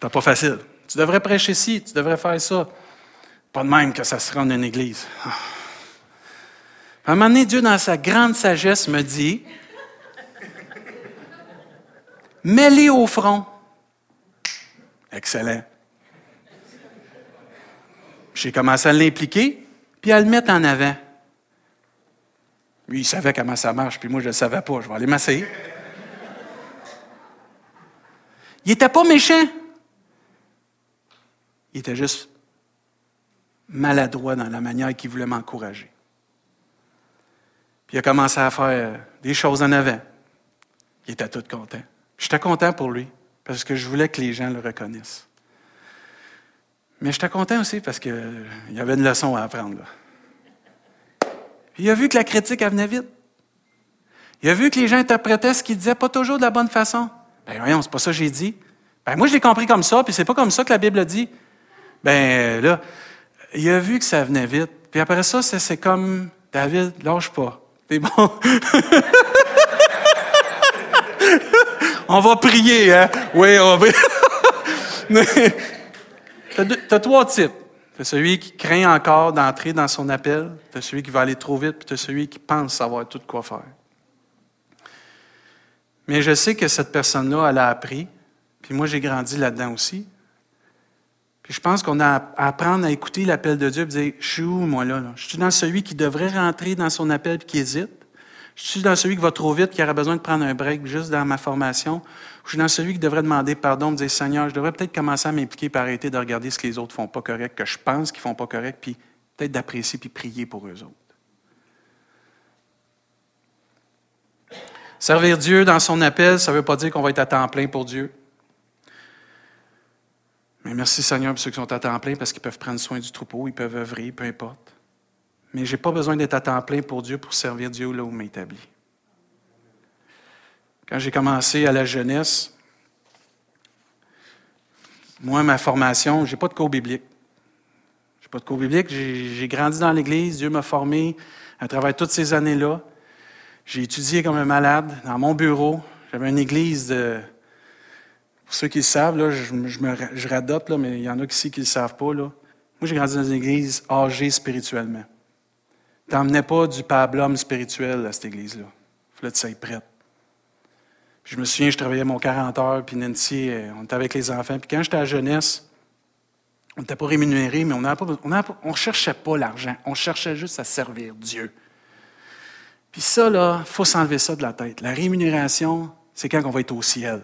C'est pas facile. Tu devrais prêcher ici, tu devrais faire ça. Pas de même que ça se rende une église. À un moment donné, Dieu, dans sa grande sagesse, me dit Mets-les au front. Excellent. J'ai commencé à l'impliquer, puis à le mettre en avant. Lui, il savait comment ça marche, puis moi, je ne le savais pas. Je vais aller masser. Il n'était pas méchant. Il était juste maladroit dans la manière qu'il voulait m'encourager. Puis il a commencé à faire des choses en avant. Il était tout content. J'étais content pour lui, parce que je voulais que les gens le reconnaissent. Mais j'étais content aussi parce qu'il y avait une leçon à apprendre. Puis il a vu que la critique, venait vite. Il a vu que les gens interprétaient ce qu'il disait pas toujours de la bonne façon. Ben voyons, c'est pas ça que j'ai dit. Ben moi, je l'ai compris comme ça, puis c'est pas comme ça que la Bible dit. Ben là, il a vu que ça venait vite. Puis après ça, c'est comme David, lâche pas. C'est bon. on va prier, hein? Oui, on va. Tu as, trois types. Tu as celui qui craint encore d'entrer dans son appel, tu as celui qui va aller trop vite, puis tu as celui qui pense savoir tout quoi faire. Mais je sais que cette personne-là, elle a appris, puis moi j'ai grandi là-dedans aussi. Puis je pense qu'on a à apprendre à écouter l'appel de Dieu et dire Je suis où, moi, là, Je suis dans celui qui devrait rentrer dans son appel et qui hésite? Je suis dans celui qui va trop vite, qui aurait besoin de prendre un break juste dans ma formation? Je suis dans celui qui devrait demander pardon, me dire Seigneur, je devrais peut-être commencer à m'impliquer et arrêter de regarder ce que les autres font pas correct, que je pense qu'ils font pas correct, puis peut-être d'apprécier puis prier pour eux autres. Servir Dieu dans son appel, ça ne veut pas dire qu'on va être à temps plein pour Dieu. Mais merci Seigneur pour ceux qui sont à temps plein parce qu'ils peuvent prendre soin du troupeau, ils peuvent œuvrer, peu importe. Mais je n'ai pas besoin d'être à temps plein pour Dieu pour servir Dieu là où m'établit. Quand j'ai commencé à la jeunesse, Moi, ma formation, j'ai pas de cours biblique. J'ai pas de cours biblique. J'ai grandi dans l'Église. Dieu m'a formé à travers toutes ces années-là. J'ai étudié comme un malade dans mon bureau. J'avais une église de. Pour ceux qui le savent, là, je, me, je radote, là, mais il y en a ici qui ne le savent pas. Là. Moi, j'ai grandi dans une église âgée spirituellement. Tu n'emmenais pas du pablum spirituel à cette église-là. Il fallait que tu sois prête. Je me souviens, je travaillais mon 40 heures, puis Nancy, euh, on était avec les enfants. Puis quand j'étais à jeunesse, on n'était pas rémunéré, mais on ne cherchait pas l'argent. On cherchait juste à servir Dieu. Puis ça, là, il faut s'enlever ça de la tête. La rémunération, c'est quand on va être au ciel.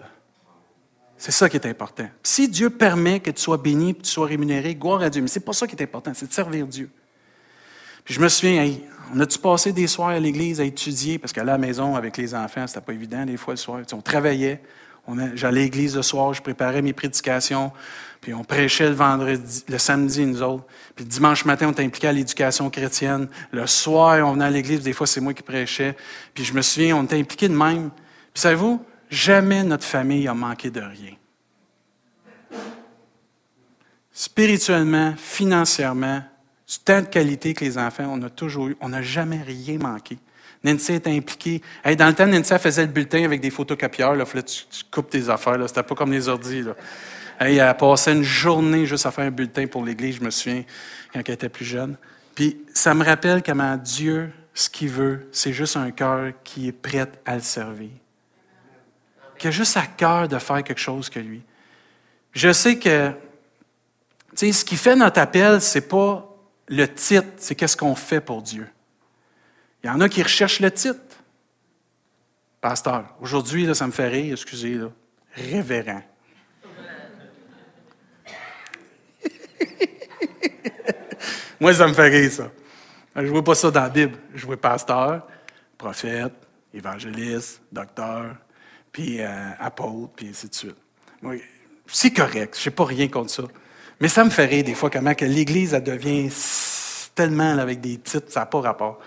C'est ça qui est important. si Dieu permet que tu sois béni, que tu sois rémunéré, gloire à Dieu. Mais c'est pas ça qui est important, c'est de servir Dieu. Puis je me souviens, on a-tu passé des soirs à l'église à étudier, parce qu'à la maison, avec les enfants, c'était pas évident des fois le soir. on travaillait, j'allais à l'église le soir, je préparais mes prédications, puis on prêchait le vendredi, le samedi, nous autres. Puis le dimanche matin, on était impliqué à l'éducation chrétienne. Le soir, on venait à l'église, des fois, c'est moi qui prêchais. Puis je me souviens, on était impliqués de même. Puis savez-vous, jamais notre famille a manqué de rien. Spirituellement, financièrement, du temps de qualité que les enfants, on a toujours on n'a jamais rien manqué. Nancy était impliquée. dans le temps, Nancy faisait le bulletin avec des photocopieurs. Là, là tu, coupes tes affaires. C'était pas comme les ordis. Là. elle a passé une journée juste à faire un bulletin pour l'Église, je me souviens, quand elle était plus jeune. Puis ça me rappelle comment Dieu, ce qu'il veut, c'est juste un cœur qui est prêt à le servir. Qui a juste à cœur de faire quelque chose que lui. Je sais que, ce qui fait notre appel, c'est pas le titre, c'est qu'est-ce qu'on fait pour Dieu. Il y en a qui recherchent le titre. Pasteur, aujourd'hui, ça me fait rire, excusez, là. révérend. Moi, ça me fait rire, ça. Je ne vois pas ça dans la Bible. Je vois pasteur, prophète, évangéliste, docteur, puis euh, apôtre, puis ainsi de suite. c'est correct, je n'ai pas rien contre ça. Mais ça me fait rire des fois comment que l'Église, elle devient tellement avec des titres, ça n'a pas rapport.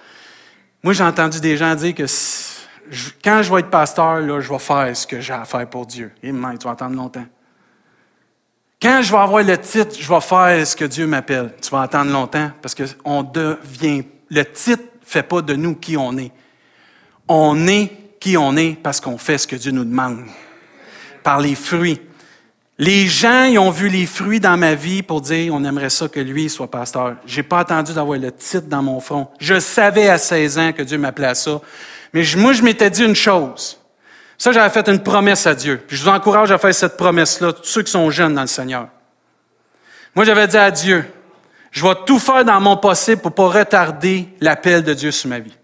Moi, j'ai entendu des gens dire que quand je vais être pasteur, là, je vais faire ce que j'ai à faire pour Dieu. Et maintenant, tu vas entendre longtemps. Quand je vais avoir le titre, je vais faire ce que Dieu m'appelle. Tu vas attendre longtemps parce que on devient. Le titre ne fait pas de nous qui on est. On est qui on est parce qu'on fait ce que Dieu nous demande. Par les fruits. Les gens, ils ont vu les fruits dans ma vie pour dire, on aimerait ça que lui soit pasteur. J'ai pas attendu d'avoir le titre dans mon front. Je savais à 16 ans que Dieu m'appelait à ça. Mais moi, je m'étais dit une chose. Ça, j'avais fait une promesse à Dieu. je vous encourage à faire cette promesse-là, tous ceux qui sont jeunes dans le Seigneur. Moi, j'avais dit à Dieu, je vais tout faire dans mon possible pour pas retarder l'appel de Dieu sur ma vie.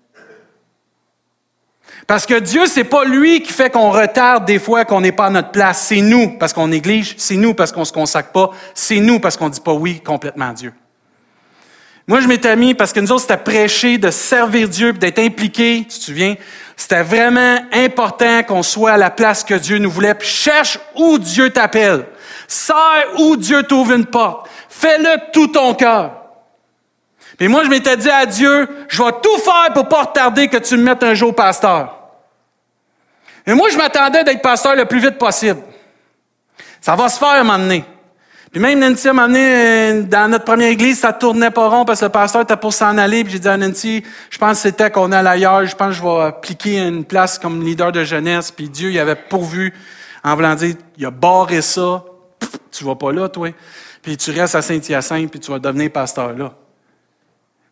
Parce que Dieu, c'est pas lui qui fait qu'on retarde des fois qu'on n'est pas à notre place. C'est nous parce qu'on néglige, c'est nous parce qu'on se consacre pas, c'est nous parce qu'on dit pas oui complètement à Dieu. Moi, je m'étais mis parce que nous autres, c'était prêcher de servir Dieu, d'être impliqué. Tu te souviens? C'était vraiment important qu'on soit à la place que Dieu nous voulait. Puis cherche où Dieu t'appelle. Sers où Dieu t'ouvre une porte. Fais-le tout ton cœur. Puis moi, je m'étais dit à Dieu, je vais tout faire pour pas retarder que tu me mettes un jour pasteur. Et moi, je m'attendais d'être pasteur le plus vite possible. Ça va se faire donné. Puis même Nancy, m'a amené euh, dans notre première église, ça tournait pas rond parce que le pasteur était pour s'en aller. Puis j'ai dit à Nancy, je pense que c'était qu'on allait ailleurs. Je pense que je vais appliquer une place comme leader de jeunesse. Puis Dieu, il avait pourvu en voulant dire, il a barré ça. tu vas pas là, toi. Puis tu restes à Saint-Hyacinthe, puis tu vas devenir pasteur là.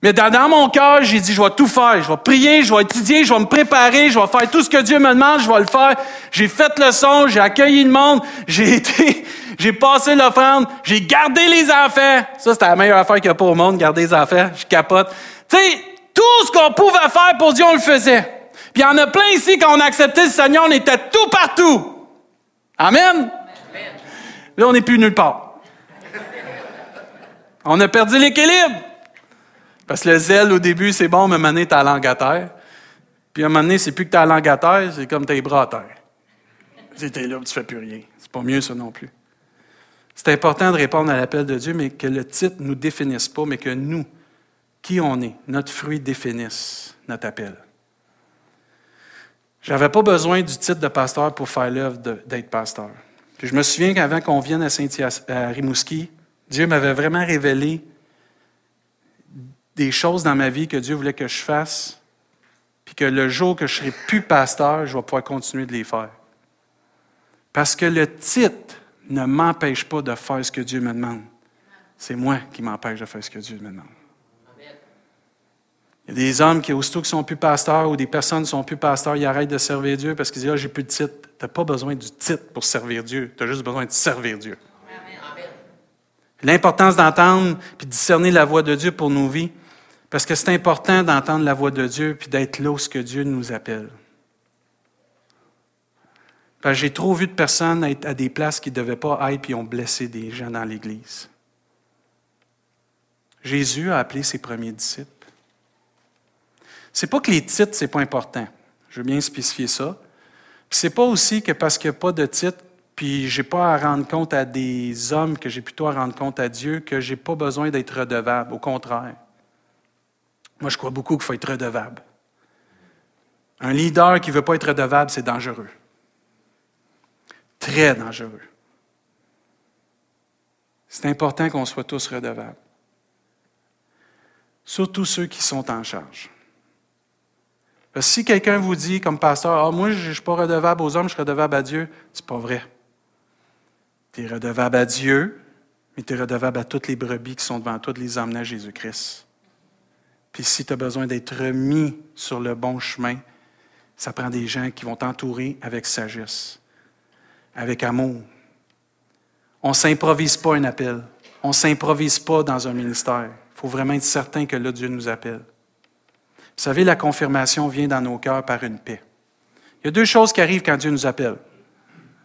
Mais dans, mon cœur, j'ai dit, je vais tout faire. Je vais prier, je vais étudier, je vais me préparer, je vais faire tout ce que Dieu me demande, je vais le faire. J'ai fait le son, j'ai accueilli le monde, j'ai été, j'ai passé l'offrande, j'ai gardé les enfants. Ça, c'était la meilleure affaire qu'il n'y a pas au monde, garder les enfants. Je capote. Tu sais, tout ce qu'on pouvait faire pour Dieu, on le faisait. Puis il y en a plein ici, quand on a accepté le Seigneur, on était tout partout. Amen? Là, on n'est plus nulle part. On a perdu l'équilibre. Parce que le zèle, au début, c'est bon, mais maintenant, t'as la langue à terre. Puis à un moment donné, c'est plus que ta langue à terre, c'est comme tes bras à terre. C'était là, tu fais plus rien. C'est pas mieux, ça non plus. C'est important de répondre à l'appel de Dieu, mais que le titre ne nous définisse pas, mais que nous, qui on est, notre fruit définisse notre appel. J'avais pas besoin du titre de pasteur pour faire l'œuvre d'être pasteur. Je me souviens qu'avant qu'on vienne à, Saint à Rimouski, Dieu m'avait vraiment révélé des choses dans ma vie que Dieu voulait que je fasse, puis que le jour que je serai plus pasteur, je vais pouvoir continuer de les faire. Parce que le titre ne m'empêche pas de faire ce que Dieu me demande. C'est moi qui m'empêche de faire ce que Dieu me demande. Il y a des hommes qui, aussitôt qu'ils sont plus pasteurs ou des personnes qui sont plus pasteurs, ils arrêtent de servir Dieu parce qu'ils disent Ah, j'ai plus de titre. Tu n'as pas besoin du titre pour servir Dieu. Tu as juste besoin de servir Dieu. L'importance d'entendre puis de discerner la voix de Dieu pour nos vies, parce que c'est important d'entendre la voix de Dieu puis d'être là où ce que Dieu nous appelle. J'ai trop vu de personnes être à des places qui ne devaient pas être puis ont blessé des gens dans l'Église. Jésus a appelé ses premiers disciples. C'est pas que les titres, c'est pas important. Je veux bien spécifier ça. Puis c'est pas aussi que parce qu'il n'y a pas de titre, puis j'ai pas à rendre compte à des hommes, que j'ai plutôt à rendre compte à Dieu, que j'ai pas besoin d'être redevable. Au contraire. Moi, je crois beaucoup qu'il faut être redevable. Un leader qui ne veut pas être redevable, c'est dangereux. Très dangereux. C'est important qu'on soit tous redevables. Surtout ceux qui sont en charge si quelqu'un vous dit, comme pasteur, ah, moi, je ne suis pas redevable aux hommes, je suis redevable à Dieu, c'est pas vrai. Tu es redevable à Dieu, mais tu es redevable à toutes les brebis qui sont devant toi de les emmener à Jésus-Christ. Puis si tu as besoin d'être remis sur le bon chemin, ça prend des gens qui vont t'entourer avec sagesse, avec amour. On ne s'improvise pas un appel. On ne s'improvise pas dans un ministère. Il faut vraiment être certain que là, Dieu nous appelle. Vous savez, la confirmation vient dans nos cœurs par une paix. Il y a deux choses qui arrivent quand Dieu nous appelle.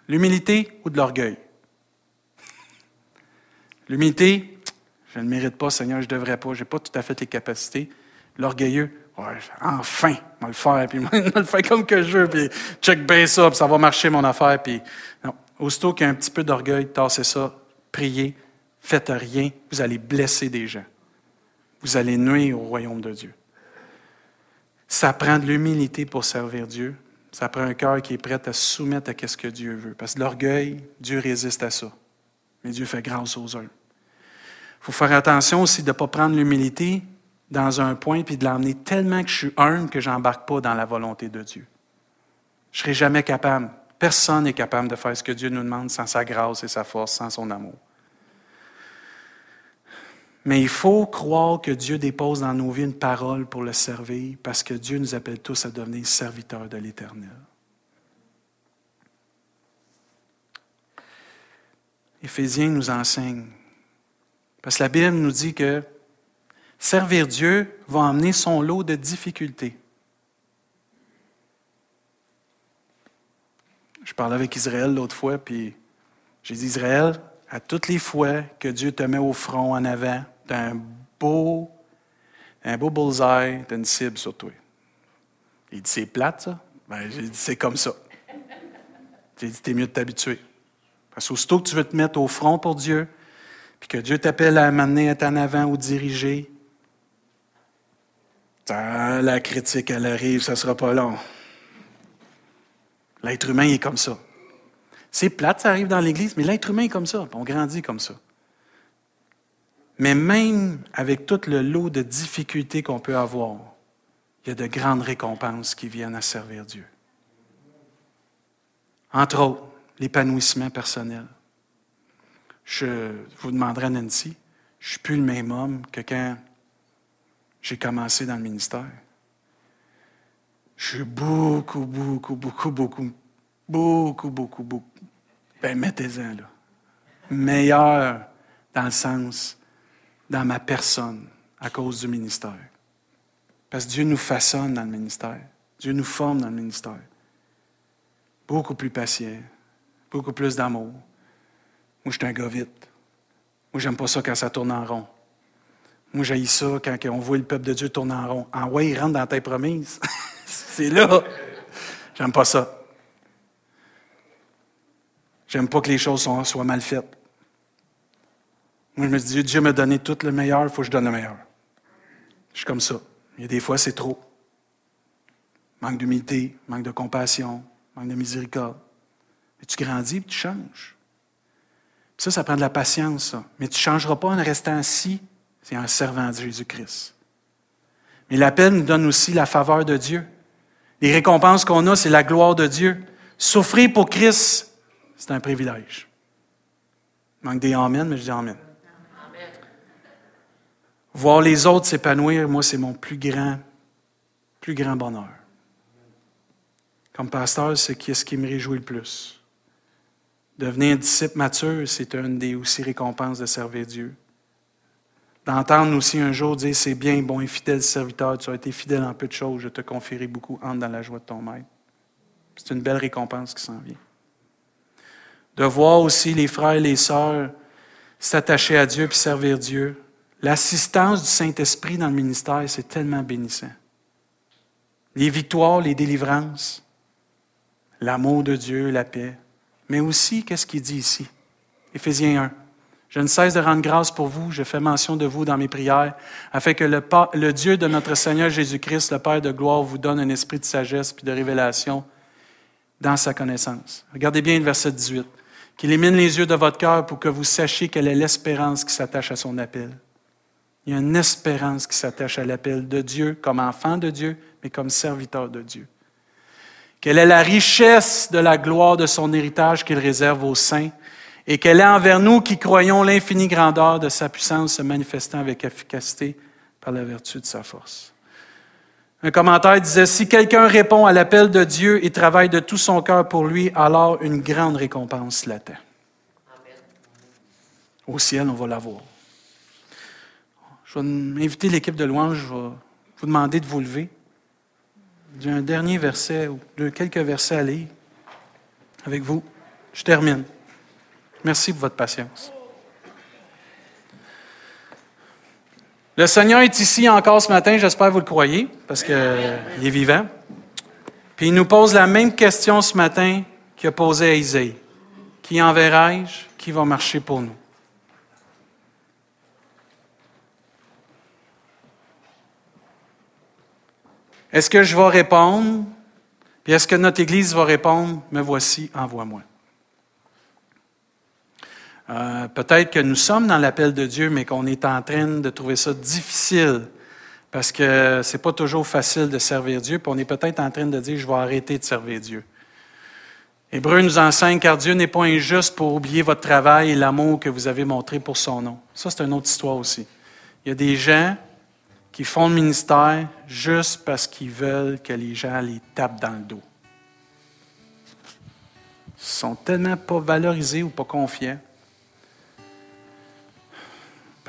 L'humilité ou de l'orgueil? L'humilité, je ne mérite pas, Seigneur, je ne devrais pas, je n'ai pas tout à fait les capacités. L'orgueilleux, enfin, on va le faire, puis on va le faire comme que je veux, puis check bien ça, puis ça va marcher mon affaire. Puis, non. Aussitôt qu'il y a un petit peu d'orgueil, tassez ça, priez, faites rien, vous allez blesser des gens. Vous allez nuire au royaume de Dieu. Ça prend de l'humilité pour servir Dieu. Ça prend un cœur qui est prêt à soumettre à ce que Dieu veut. Parce que l'orgueil, Dieu résiste à ça. Mais Dieu fait grâce aux uns. Il faut faire attention aussi de ne pas prendre l'humilité dans un point puis de l'emmener tellement que je suis humble que je n'embarque pas dans la volonté de Dieu. Je ne serai jamais capable. Personne n'est capable de faire ce que Dieu nous demande sans sa grâce et sa force, sans son amour. Mais il faut croire que Dieu dépose dans nos vies une parole pour le servir, parce que Dieu nous appelle tous à devenir serviteurs de l'Éternel. Éphésiens nous enseigne, parce que la Bible nous dit que servir Dieu va emmener son lot de difficultés. Je parlais avec Israël l'autre fois, puis j'ai dit, Israël, à toutes les fois que Dieu te met au front en avant, tu as un beau, un beau bullseye, tu as une cible sur toi. Il dit, c'est plate, ça? Ben, j'ai dit, c'est comme ça. J'ai dit, t'es mieux de t'habituer. Parce qu'aussitôt que tu veux te mettre au front pour Dieu, puis que Dieu t'appelle à m'amener être en avant ou diriger, la critique, elle arrive, ça ne sera pas long. L'être humain est comme ça. C'est plate, ça arrive dans l'Église, mais l'être humain est comme ça, on grandit comme ça. Mais même avec tout le lot de difficultés qu'on peut avoir, il y a de grandes récompenses qui viennent à servir Dieu. Entre autres, l'épanouissement personnel. Je vous demanderai, Nancy, je ne suis plus le même homme que quand j'ai commencé dans le ministère. Je suis beaucoup, beaucoup, beaucoup, beaucoup Beaucoup, beaucoup, beaucoup. Ben, mettez-en, là. Meilleur dans le sens, dans ma personne, à cause du ministère. Parce que Dieu nous façonne dans le ministère. Dieu nous forme dans le ministère. Beaucoup plus patient, beaucoup plus d'amour. Moi, je suis un gars vite. Moi, j'aime pas ça quand ça tourne en rond. Moi, j'ai ça quand on voit le peuple de Dieu tourner en rond. En ouais, il rentre dans ta promise. C'est là. J'aime pas ça. J'aime pas que les choses soient, mal faites. Moi, je me dis, Dieu m'a donné tout le meilleur, il faut que je donne le meilleur. Je suis comme ça. Il y a des fois, c'est trop. Manque d'humilité, manque de compassion, manque de miséricorde. Mais tu grandis et tu changes. Ça, ça prend de la patience, ça. Mais tu ne changeras pas en restant assis, c'est en servant Jésus-Christ. Mais l'appel nous donne aussi la faveur de Dieu. Les récompenses qu'on a, c'est la gloire de Dieu. Souffrir pour Christ, c'est un privilège. Il manque des Amen, mais je dis Amen. Voir les autres s'épanouir, moi, c'est mon plus grand, plus grand bonheur. Comme pasteur, c'est ce qui me réjouit le plus. Devenir disciple mature, c'est une des aussi récompenses de servir Dieu. D'entendre aussi un jour dire c'est bien, bon et fidèle serviteur, tu as été fidèle en peu de choses, je te confierai beaucoup, entre dans la joie de ton maître. C'est une belle récompense qui s'en vient. De voir aussi les frères et les sœurs s'attacher à Dieu puis servir Dieu. L'assistance du Saint-Esprit dans le ministère, c'est tellement bénissant. Les victoires, les délivrances, l'amour de Dieu, la paix. Mais aussi, qu'est-ce qu'il dit ici? Éphésiens 1. Je ne cesse de rendre grâce pour vous, je fais mention de vous dans mes prières, afin que le, Dieu de notre Seigneur Jésus-Christ, le Père de gloire, vous donne un esprit de sagesse et de révélation dans sa connaissance. Regardez bien le verset 18. Qu'il émine les yeux de votre cœur pour que vous sachiez quelle est l'espérance qui s'attache à son appel. Il y a une espérance qui s'attache à l'appel de Dieu comme enfant de Dieu, mais comme serviteur de Dieu. Quelle est la richesse de la gloire de son héritage qu'il réserve aux saints et quelle est envers nous qui croyons l'infinie grandeur de sa puissance se manifestant avec efficacité par la vertu de sa force. Un commentaire disait, si quelqu'un répond à l'appel de Dieu et travaille de tout son cœur pour lui, alors une grande récompense l'attend. Au ciel, on va l'avoir. Je vais inviter l'équipe de louange, je vais vous demander de vous lever. J'ai un dernier verset, ou quelques versets à lire avec vous. Je termine. Merci pour votre patience. Le Seigneur est ici encore ce matin, j'espère que vous le croyez, parce qu'il est vivant. Puis il nous pose la même question ce matin qu'il a posée à Isaïe. Qui enverrai-je? Qui va marcher pour nous? Est-ce que je vais répondre? Puis est-ce que notre Église va répondre? Me voici, envoie-moi. Euh, peut-être que nous sommes dans l'appel de Dieu, mais qu'on est en train de trouver ça difficile parce que c'est pas toujours facile de servir Dieu, puis on est peut-être en train de dire je vais arrêter de servir Dieu. Hébreu nous enseigne car Dieu n'est pas injuste pour oublier votre travail et l'amour que vous avez montré pour son nom. Ça, c'est une autre histoire aussi. Il y a des gens qui font le ministère juste parce qu'ils veulent que les gens les tapent dans le dos. Ils sont tellement pas valorisés ou pas confiants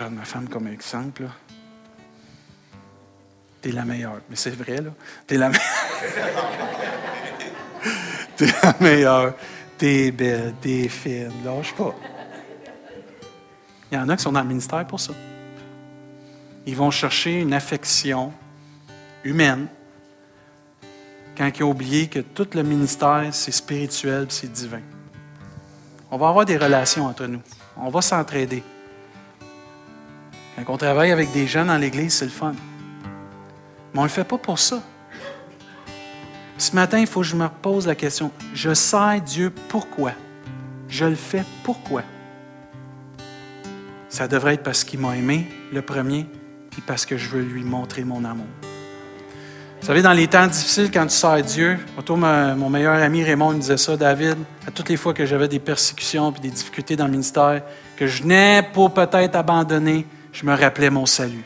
prendre ma femme comme exemple. T'es la meilleure. Mais c'est vrai, là. T'es la meilleure. t'es la meilleure. T'es belle, t'es fine. Lâche pas. Il y en a qui sont dans le ministère pour ça. Ils vont chercher une affection humaine quand ils ont oublié que tout le ministère, c'est spirituel, c'est divin. On va avoir des relations entre nous. On va s'entraider. Quand on travaille avec des gens dans l'Église, c'est le fun. Mais on ne le fait pas pour ça. Ce matin, il faut que je me pose la question. Je sais Dieu pourquoi? Je le fais pourquoi? Ça devrait être parce qu'il m'a aimé, le premier, puis parce que je veux lui montrer mon amour. Vous savez, dans les temps difficiles, quand tu sers Dieu, autour mon meilleur ami Raymond me disait ça, David, à toutes les fois que j'avais des persécutions et des difficultés dans le ministère, que je venais pour peut-être abandonner, je me rappelais mon salut.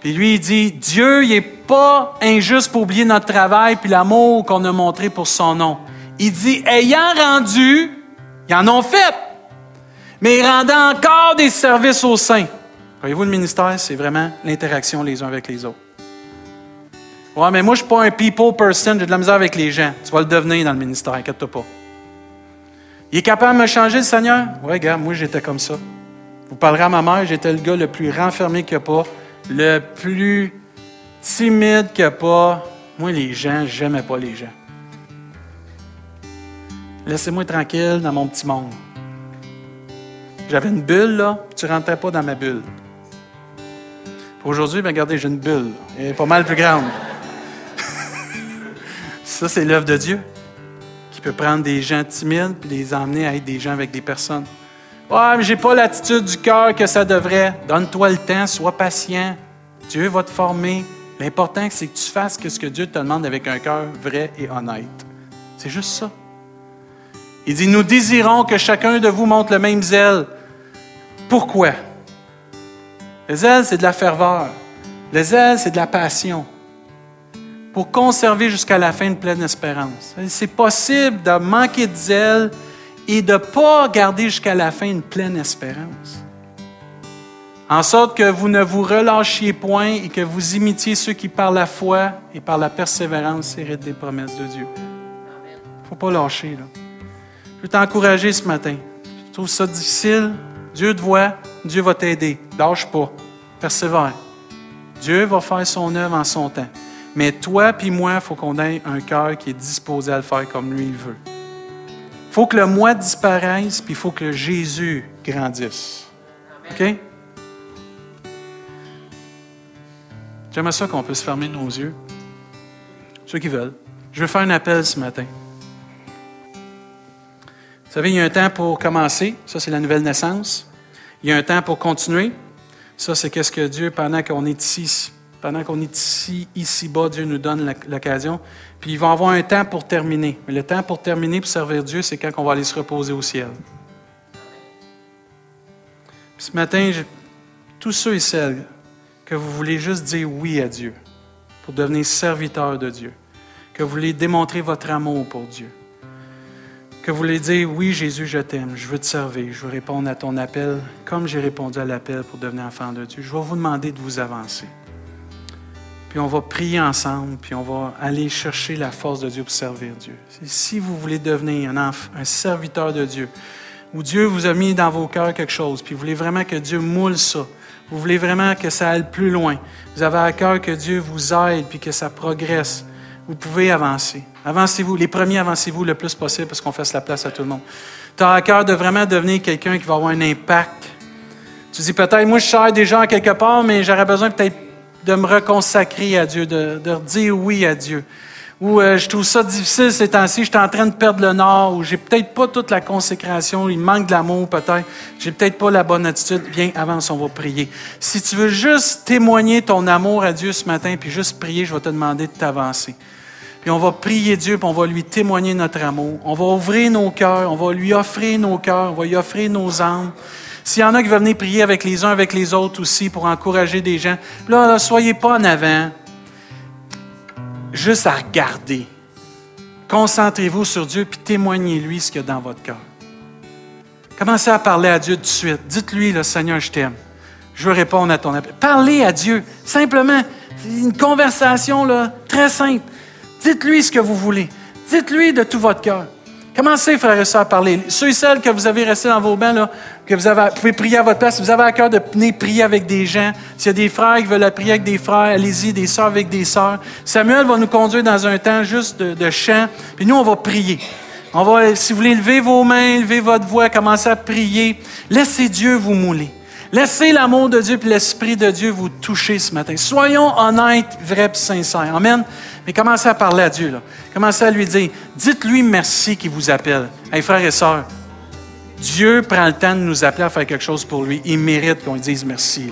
Puis lui, il dit, Dieu, il n'est pas injuste pour oublier notre travail puis l'amour qu'on a montré pour son nom. Il dit, ayant rendu, ils en ont fait, mais rendant encore des services aux saints. Voyez-vous, le ministère, c'est vraiment l'interaction les uns avec les autres. Ouais, mais moi, je ne suis pas un people person, j'ai de la misère avec les gens. Tu vas le devenir dans le ministère, inquiète-toi pas. Il est capable de me changer, le Seigneur? Oui, gars, moi, j'étais comme ça. Vous parlerez à ma mère, j'étais le gars le plus renfermé qu'il n'y a pas, le plus timide qu'il n'y a pas. Moi, les gens, j'aimais pas les gens. Laissez-moi tranquille dans mon petit monde. J'avais une bulle, là, tu ne rentrais pas dans ma bulle. Aujourd'hui, ben, regardez, j'ai une bulle. Elle est pas mal plus grande. Ça, c'est l'œuvre de Dieu qui peut prendre des gens timides et les emmener à être des gens avec des personnes. Ouais, mais j'ai pas l'attitude du cœur que ça devrait. Donne-toi le temps, sois patient. Dieu va te former. L'important, c'est que tu fasses ce que Dieu te demande avec un cœur vrai et honnête. C'est juste ça. Il dit, nous désirons que chacun de vous montre le même zèle. Pourquoi? Le zèle, c'est de la ferveur. Le zèle, c'est de la passion. Pour conserver jusqu'à la fin une pleine espérance. C'est possible de manquer de zèle et de ne pas garder jusqu'à la fin une pleine espérance. En sorte que vous ne vous relâchiez point et que vous imitiez ceux qui, par la foi et par la persévérance, héritent des promesses de Dieu. Il ne faut pas lâcher. Là. Je veux t'encourager ce matin. Tu trouves ça difficile? Dieu te voit, Dieu va t'aider. Lâche pas. Persévère. Dieu va faire son œuvre en son temps. Mais toi puis moi, il faut qu'on ait un cœur qui est disposé à le faire comme lui il veut. Il faut que le moi disparaisse, puis il faut que Jésus grandisse. OK? J'aimerais ça qu'on puisse fermer nos yeux. Ceux qui veulent. Je veux faire un appel ce matin. Vous savez, il y a un temps pour commencer. Ça, c'est la nouvelle naissance. Il y a un temps pour continuer. Ça, c'est qu'est-ce que Dieu, pendant qu'on est ici, pendant qu'on est ici, ici-bas, Dieu nous donne l'occasion. Puis il va avoir un temps pour terminer. Mais le temps pour terminer, pour servir Dieu, c'est quand on va aller se reposer au ciel. ce matin, tous ceux et celles que vous voulez juste dire oui à Dieu pour devenir serviteur de Dieu, que vous voulez démontrer votre amour pour Dieu, que vous voulez dire oui Jésus, je t'aime, je veux te servir, je veux répondre à ton appel comme j'ai répondu à l'appel pour devenir enfant de Dieu. Je vais vous demander de vous avancer. Puis on va prier ensemble, puis on va aller chercher la force de Dieu pour servir Dieu. Si vous voulez devenir un, un serviteur de Dieu, où Dieu vous a mis dans vos cœurs quelque chose, puis vous voulez vraiment que Dieu moule ça, vous voulez vraiment que ça aille plus loin, vous avez à cœur que Dieu vous aide, puis que ça progresse, vous pouvez avancer. Avancez-vous. Les premiers, avancez-vous le plus possible parce qu'on fasse la place à tout le monde. Tu as à cœur de vraiment devenir quelqu'un qui va avoir un impact. Tu dis peut-être, moi, je sers des gens quelque part, mais j'aurais besoin peut-être de me reconsacrer à Dieu, de, de dire oui à Dieu. Ou euh, je trouve ça difficile ces temps-ci, je suis en train de perdre le nord, ou j'ai peut-être pas toute la consécration, il manque de l'amour peut-être, j'ai peut-être pas la bonne attitude. Viens, avance, on va prier. Si tu veux juste témoigner ton amour à Dieu ce matin, puis juste prier, je vais te demander de t'avancer. On va prier Dieu, puis on va lui témoigner notre amour. On va ouvrir nos cœurs, on va lui offrir nos cœurs, on va lui offrir nos âmes. S'il y en a qui veulent venir prier avec les uns, avec les autres aussi, pour encourager des gens, là, là soyez pas en avant. Juste à regarder. Concentrez-vous sur Dieu, puis témoignez-lui ce qu'il y a dans votre cœur. Commencez à parler à Dieu tout de suite. Dites-lui, le Seigneur, je t'aime. Je veux répondre à ton appel. Parlez à Dieu, simplement. Une conversation là, très simple. Dites-lui ce que vous voulez. Dites-lui de tout votre cœur. Commencez, frères et sœurs, à parler? Ceux et celles que vous avez restés dans vos bains, que vous avez, pouvez prier à votre place, si vous avez à cœur de venir prier avec des gens, s'il y a des frères qui veulent prier avec des frères, allez-y, des sœurs avec des sœurs. Samuel va nous conduire dans un temps juste de, de chant, puis nous, on va prier. On va, si vous voulez lever vos mains, lever votre voix, commencer à prier, laissez Dieu vous mouler. Laissez l'amour de Dieu et l'Esprit de Dieu vous toucher ce matin. Soyons honnêtes, vrais et sincères. Amen. Mais commencez à parler à Dieu. Commencez à lui dire, dites-lui merci qui vous appelle. Hey, frères et sœurs, Dieu prend le temps de nous appeler à faire quelque chose pour lui. Il mérite qu'on dise merci.